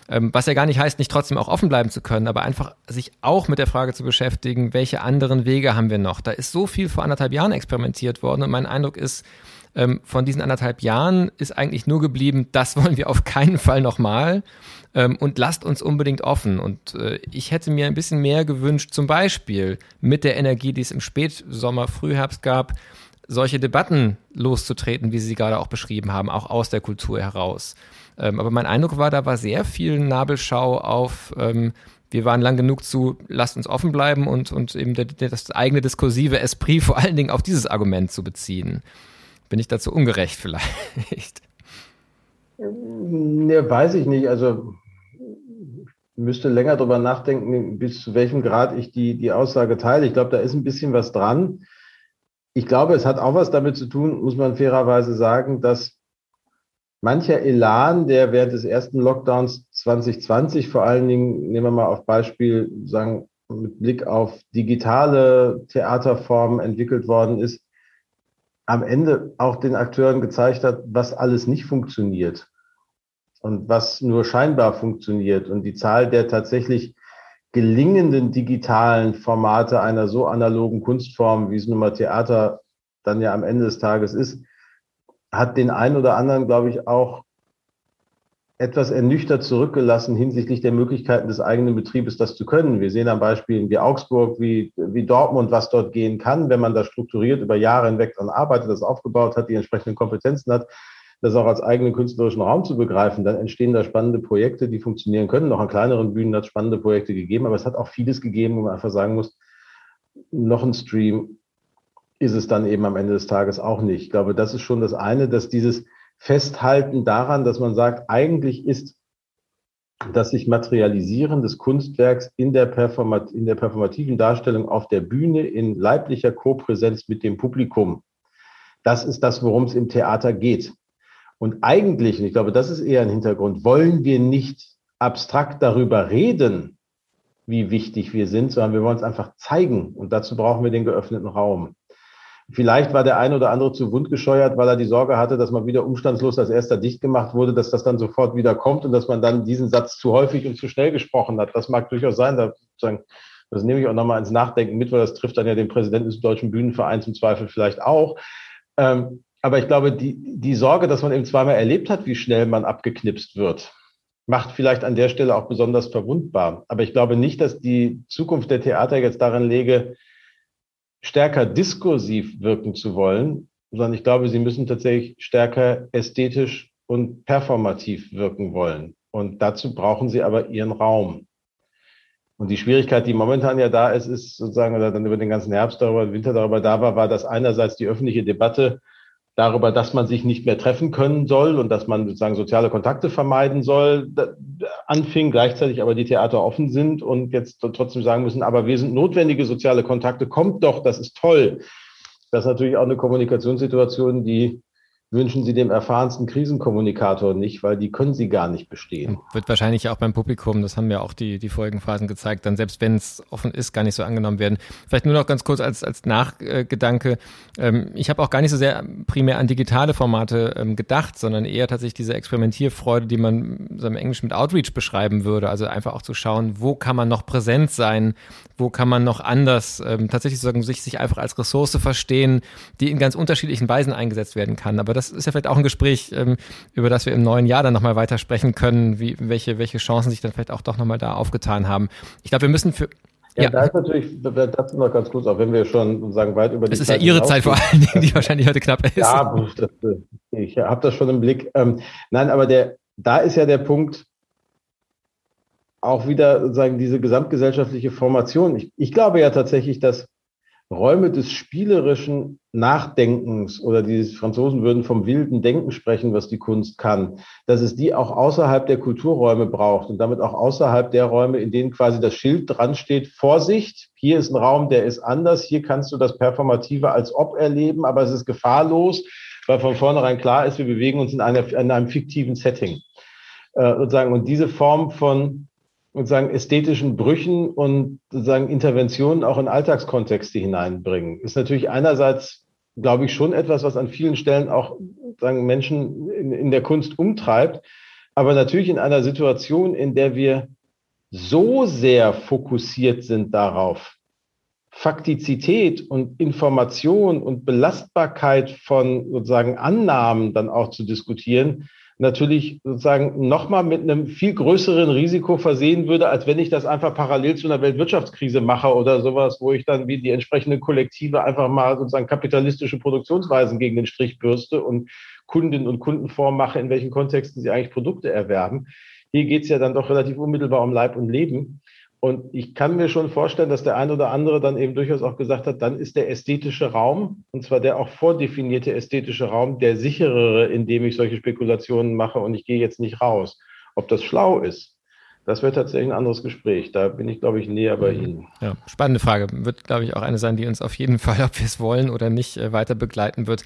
Ähm, was ja gar nicht heißt, nicht trotzdem auch offen bleiben zu können, aber einfach sich auch mit der Frage zu beschäftigen, welche anderen Wege haben wir noch. Da ist so viel vor anderthalb Jahren experimentiert worden und mein Eindruck ist, ähm, von diesen anderthalb Jahren ist eigentlich nur geblieben, das wollen wir auf keinen Fall nochmal ähm, und lasst uns unbedingt offen. Und äh, ich hätte mir ein bisschen mehr gewünscht, zum Beispiel mit der Energie, die es im Spätsommer, Frühherbst gab, solche Debatten loszutreten, wie Sie gerade auch beschrieben haben, auch aus der Kultur heraus. Ähm, aber mein Eindruck war, da war sehr viel Nabelschau auf, ähm, wir waren lang genug zu, lasst uns offen bleiben und, und eben der, der, das eigene diskursive Esprit vor allen Dingen auf dieses Argument zu beziehen. Bin ich dazu ungerecht vielleicht? Ne, weiß ich nicht. Also müsste länger darüber nachdenken, bis zu welchem Grad ich die, die Aussage teile. Ich glaube, da ist ein bisschen was dran. Ich glaube, es hat auch was damit zu tun, muss man fairerweise sagen, dass mancher Elan, der während des ersten Lockdowns 2020 vor allen Dingen, nehmen wir mal auf Beispiel, sagen, mit Blick auf digitale Theaterformen entwickelt worden ist, am Ende auch den Akteuren gezeigt hat, was alles nicht funktioniert und was nur scheinbar funktioniert. Und die Zahl der tatsächlich gelingenden digitalen Formate einer so analogen Kunstform, wie es nun mal Theater dann ja am Ende des Tages ist, hat den einen oder anderen, glaube ich, auch etwas ernüchtert zurückgelassen hinsichtlich der Möglichkeiten des eigenen Betriebes, das zu können. Wir sehen an Beispielen wie Augsburg, wie, wie Dortmund, was dort gehen kann, wenn man da strukturiert über Jahre hinweg daran arbeitet, das aufgebaut hat, die entsprechenden Kompetenzen hat, das auch als eigenen künstlerischen Raum zu begreifen, dann entstehen da spannende Projekte, die funktionieren können. Noch an kleineren Bühnen hat es spannende Projekte gegeben, aber es hat auch vieles gegeben, wo man einfach sagen muss, noch ein Stream ist es dann eben am Ende des Tages auch nicht. Ich glaube, das ist schon das eine, dass dieses Festhalten daran, dass man sagt, eigentlich ist das sich Materialisieren des Kunstwerks in der, Performat in der performativen Darstellung auf der Bühne in leiblicher Kopräsenz mit dem Publikum. Das ist das, worum es im Theater geht. Und eigentlich, und ich glaube, das ist eher ein Hintergrund, wollen wir nicht abstrakt darüber reden, wie wichtig wir sind, sondern wir wollen es einfach zeigen. Und dazu brauchen wir den geöffneten Raum. Vielleicht war der eine oder andere zu wundgescheuert, weil er die Sorge hatte, dass man wieder umstandslos als erster dicht gemacht wurde, dass das dann sofort wieder kommt und dass man dann diesen Satz zu häufig und zu schnell gesprochen hat. Das mag durchaus sein. Das nehme ich auch nochmal ins Nachdenken mit, weil das trifft dann ja den Präsidenten des Deutschen Bühnenvereins im Zweifel vielleicht auch. Ähm, aber ich glaube, die, die Sorge, dass man eben zweimal erlebt hat, wie schnell man abgeknipst wird, macht vielleicht an der Stelle auch besonders verwundbar. Aber ich glaube nicht, dass die Zukunft der Theater jetzt darin lege, stärker diskursiv wirken zu wollen, sondern ich glaube, sie müssen tatsächlich stärker ästhetisch und performativ wirken wollen. Und dazu brauchen sie aber ihren Raum. Und die Schwierigkeit, die momentan ja da ist, ist sozusagen, oder dann über den ganzen Herbst darüber, Winter darüber da war, war, dass einerseits die öffentliche Debatte darüber, dass man sich nicht mehr treffen können soll und dass man sozusagen soziale Kontakte vermeiden soll, anfing, gleichzeitig aber die Theater offen sind und jetzt trotzdem sagen müssen, aber wir sind notwendige soziale Kontakte, kommt doch, das ist toll. Das ist natürlich auch eine Kommunikationssituation, die wünschen Sie dem erfahrensten Krisenkommunikator nicht, weil die können Sie gar nicht bestehen. Wird wahrscheinlich auch beim Publikum, das haben ja auch die, die Folgenphasen gezeigt, dann selbst wenn es offen ist, gar nicht so angenommen werden. Vielleicht nur noch ganz kurz als, als Nachgedanke. Ähm, ich habe auch gar nicht so sehr primär an digitale Formate ähm, gedacht, sondern eher tatsächlich diese Experimentierfreude, die man so im Englisch mit Outreach beschreiben würde. Also einfach auch zu schauen, wo kann man noch präsent sein, wo kann man noch anders ähm, tatsächlich sozusagen sich, sich einfach als Ressource verstehen, die in ganz unterschiedlichen Weisen eingesetzt werden kann. Aber das ist ja vielleicht auch ein Gespräch, ähm, über das wir im neuen Jahr dann nochmal weiter sprechen können, wie, welche, welche Chancen sich dann vielleicht auch doch nochmal da aufgetan haben. Ich glaube, wir müssen für, ja, ja, da ist natürlich, das noch ganz kurz, auch wenn wir schon sagen, weit über die Das ist Zeit ja Ihre Zeit vor allen Dingen, die wahrscheinlich heute knapp ist. Ja, das, ich habe das schon im Blick. Ähm, nein, aber der, da ist ja der Punkt, auch wieder sozusagen diese gesamtgesellschaftliche Formation. Ich, ich glaube ja tatsächlich, dass Räume des spielerischen Nachdenkens oder die Franzosen würden vom wilden Denken sprechen, was die Kunst kann, dass es die auch außerhalb der Kulturräume braucht und damit auch außerhalb der Räume, in denen quasi das Schild dran steht, Vorsicht, hier ist ein Raum, der ist anders, hier kannst du das Performative als ob erleben, aber es ist gefahrlos, weil von vornherein klar ist, wir bewegen uns in, einer, in einem fiktiven Setting. Äh. Und diese Form von sozusagen ästhetischen Brüchen und sozusagen Interventionen auch in Alltagskontexte hineinbringen. Ist natürlich einerseits, glaube ich, schon etwas, was an vielen Stellen auch sagen Menschen in, in der Kunst umtreibt, aber natürlich in einer Situation, in der wir so sehr fokussiert sind darauf, Faktizität und Information und Belastbarkeit von sozusagen Annahmen dann auch zu diskutieren, natürlich sozusagen nochmal mit einem viel größeren Risiko versehen würde, als wenn ich das einfach parallel zu einer Weltwirtschaftskrise mache oder sowas, wo ich dann wie die entsprechenden Kollektive einfach mal sozusagen kapitalistische Produktionsweisen gegen den Strich bürste und Kundinnen und Kunden vormache, in welchen Kontexten sie eigentlich Produkte erwerben. Hier geht es ja dann doch relativ unmittelbar um Leib und Leben. Und ich kann mir schon vorstellen, dass der ein oder andere dann eben durchaus auch gesagt hat, dann ist der ästhetische Raum, und zwar der auch vordefinierte ästhetische Raum, der sicherere, in dem ich solche Spekulationen mache und ich gehe jetzt nicht raus. Ob das schlau ist, das wird tatsächlich ein anderes Gespräch. Da bin ich, glaube ich, näher bei. Ihnen. Ja, spannende Frage. Wird, glaube ich, auch eine sein, die uns auf jeden Fall, ob wir es wollen oder nicht, äh, weiter begleiten wird.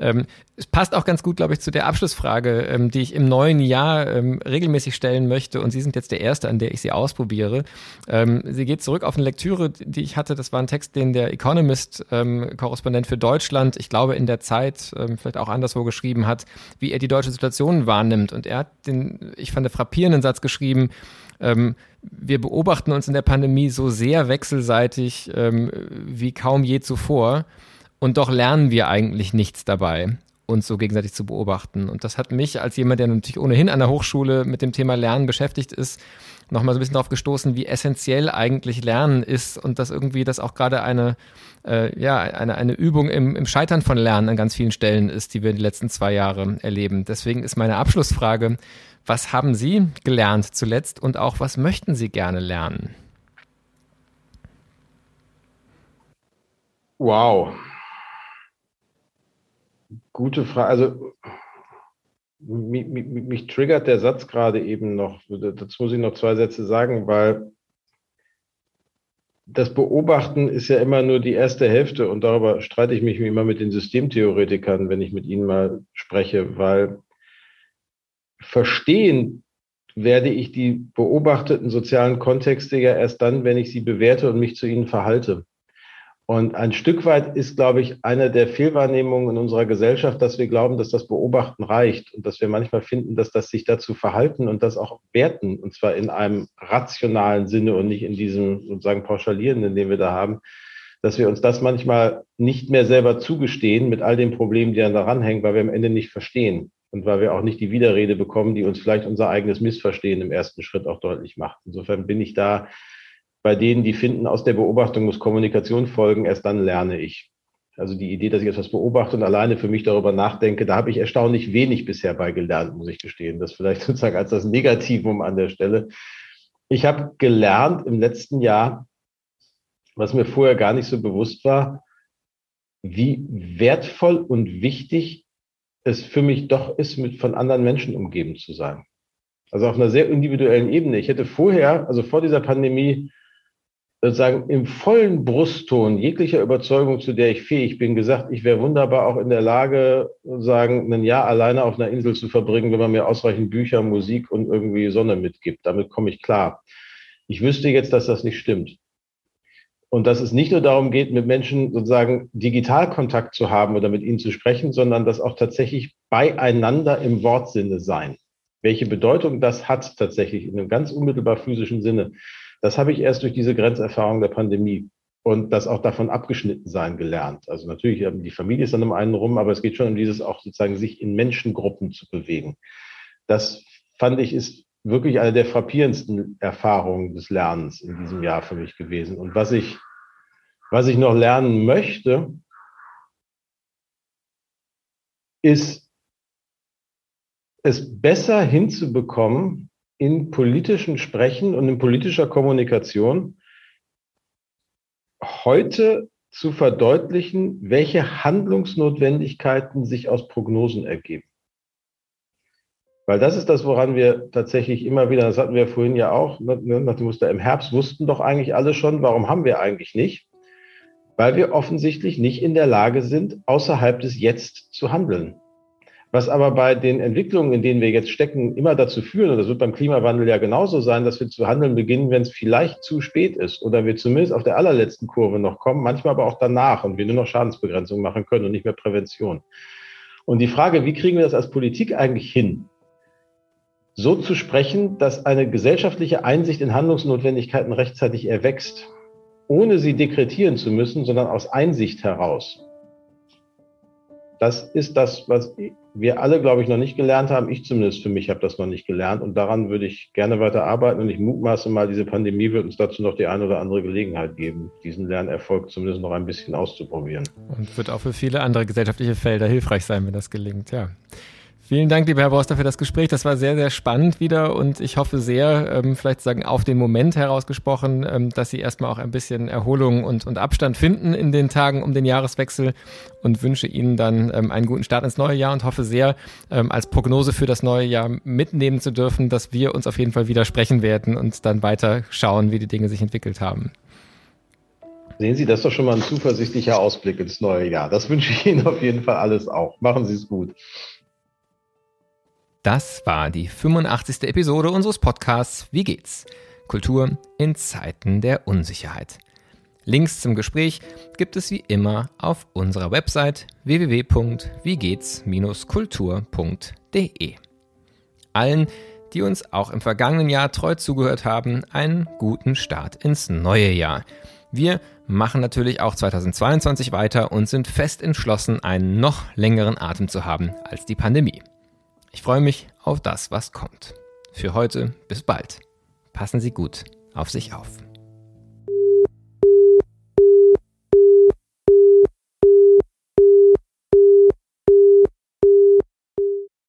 Ähm, es passt auch ganz gut, glaube ich, zu der Abschlussfrage, ähm, die ich im neuen Jahr ähm, regelmäßig stellen möchte. Und Sie sind jetzt der Erste, an der ich sie ausprobiere. Ähm, sie geht zurück auf eine Lektüre, die ich hatte. Das war ein Text, den der Economist, ähm, für Deutschland, ich glaube in der Zeit, ähm, vielleicht auch anderswo geschrieben hat, wie er die deutsche Situation wahrnimmt. Und er hat den, ich fand, frappierenden Satz geschrieben, wir beobachten uns in der Pandemie so sehr wechselseitig wie kaum je zuvor. Und doch lernen wir eigentlich nichts dabei, uns so gegenseitig zu beobachten. Und das hat mich als jemand, der natürlich ohnehin an der Hochschule mit dem Thema Lernen beschäftigt ist, nochmal so ein bisschen darauf gestoßen, wie essentiell eigentlich Lernen ist und dass irgendwie das auch gerade eine, äh, ja, eine, eine Übung im, im Scheitern von Lernen an ganz vielen Stellen ist, die wir in den letzten zwei Jahren erleben. Deswegen ist meine Abschlussfrage, was haben Sie gelernt zuletzt und auch was möchten Sie gerne lernen? Wow. Gute Frage. Also mich, mich, mich, triggert der Satz gerade eben noch. Dazu muss ich noch zwei Sätze sagen, weil das Beobachten ist ja immer nur die erste Hälfte und darüber streite ich mich immer mit den Systemtheoretikern, wenn ich mit ihnen mal spreche, weil verstehen werde ich die beobachteten sozialen Kontexte ja erst dann, wenn ich sie bewerte und mich zu ihnen verhalte. Und ein Stück weit ist, glaube ich, eine der Fehlwahrnehmungen in unserer Gesellschaft, dass wir glauben, dass das Beobachten reicht und dass wir manchmal finden, dass das sich dazu verhalten und das auch werten, und zwar in einem rationalen Sinne und nicht in diesem sozusagen pauschalierenden, den wir da haben, dass wir uns das manchmal nicht mehr selber zugestehen mit all den Problemen, die dann daran hängen, weil wir am Ende nicht verstehen und weil wir auch nicht die Widerrede bekommen, die uns vielleicht unser eigenes Missverstehen im ersten Schritt auch deutlich macht. Insofern bin ich da bei denen, die finden, aus der Beobachtung muss Kommunikation folgen, erst dann lerne ich. Also die Idee, dass ich etwas beobachte und alleine für mich darüber nachdenke, da habe ich erstaunlich wenig bisher bei gelernt, muss ich gestehen. Das vielleicht sozusagen als das Negativum an der Stelle. Ich habe gelernt im letzten Jahr, was mir vorher gar nicht so bewusst war, wie wertvoll und wichtig es für mich doch ist, mit von anderen Menschen umgeben zu sein. Also auf einer sehr individuellen Ebene. Ich hätte vorher, also vor dieser Pandemie, sozusagen im vollen Brustton jeglicher Überzeugung, zu der ich fähig bin, gesagt, ich wäre wunderbar auch in der Lage, sagen, ein Jahr alleine auf einer Insel zu verbringen, wenn man mir ausreichend Bücher, Musik und irgendwie Sonne mitgibt. Damit komme ich klar. Ich wüsste jetzt, dass das nicht stimmt. Und dass es nicht nur darum geht, mit Menschen sozusagen Digitalkontakt zu haben oder mit ihnen zu sprechen, sondern dass auch tatsächlich beieinander im Wortsinne sein. Welche Bedeutung das hat tatsächlich in einem ganz unmittelbar physischen Sinne. Das habe ich erst durch diese Grenzerfahrung der Pandemie und das auch davon abgeschnitten sein gelernt. Also natürlich, ähm, die Familie ist dann um einen rum, aber es geht schon um dieses auch sozusagen sich in Menschengruppen zu bewegen. Das fand ich ist wirklich eine der frappierendsten Erfahrungen des Lernens in diesem Jahr für mich gewesen. Und was ich, was ich noch lernen möchte, ist es besser hinzubekommen, in politischen Sprechen und in politischer Kommunikation heute zu verdeutlichen, welche Handlungsnotwendigkeiten sich aus Prognosen ergeben. Weil das ist das, woran wir tatsächlich immer wieder, das hatten wir vorhin ja auch, ne, ne, nach dem Muster im Herbst wussten doch eigentlich alle schon, warum haben wir eigentlich nicht? Weil wir offensichtlich nicht in der Lage sind, außerhalb des Jetzt zu handeln. Was aber bei den Entwicklungen, in denen wir jetzt stecken, immer dazu führen, und das wird beim Klimawandel ja genauso sein, dass wir zu handeln beginnen, wenn es vielleicht zu spät ist oder wir zumindest auf der allerletzten Kurve noch kommen, manchmal aber auch danach und wir nur noch Schadensbegrenzung machen können und nicht mehr Prävention. Und die Frage, wie kriegen wir das als Politik eigentlich hin? So zu sprechen, dass eine gesellschaftliche Einsicht in Handlungsnotwendigkeiten rechtzeitig erwächst, ohne sie dekretieren zu müssen, sondern aus Einsicht heraus. Das ist das, was wir alle, glaube ich, noch nicht gelernt haben. Ich zumindest für mich habe das noch nicht gelernt und daran würde ich gerne weiter arbeiten und ich mutmaße mal, diese Pandemie wird uns dazu noch die eine oder andere Gelegenheit geben, diesen Lernerfolg zumindest noch ein bisschen auszuprobieren. Und wird auch für viele andere gesellschaftliche Felder hilfreich sein, wenn das gelingt, ja. Vielen Dank, lieber Herr Borster, für das Gespräch. Das war sehr, sehr spannend wieder und ich hoffe sehr, ähm, vielleicht sagen auf den Moment herausgesprochen, ähm, dass Sie erstmal auch ein bisschen Erholung und, und Abstand finden in den Tagen um den Jahreswechsel und wünsche Ihnen dann ähm, einen guten Start ins neue Jahr und hoffe sehr, als Prognose für das neue Jahr mitnehmen zu dürfen, dass wir uns auf jeden Fall wieder sprechen werden und dann weiter schauen, wie die Dinge sich entwickelt haben. Sehen Sie, das ist doch schon mal ein zuversichtlicher Ausblick ins neue Jahr. Das wünsche ich Ihnen auf jeden Fall alles auch. Machen Sie es gut. Das war die 85. Episode unseres Podcasts Wie geht's? Kultur in Zeiten der Unsicherheit. Links zum Gespräch gibt es wie immer auf unserer Website www.wiegehts-kultur.de. Allen, die uns auch im vergangenen Jahr treu zugehört haben, einen guten Start ins neue Jahr. Wir machen natürlich auch 2022 weiter und sind fest entschlossen, einen noch längeren Atem zu haben als die Pandemie. Ich freue mich auf das, was kommt. Für heute bis bald. Passen Sie gut auf sich auf.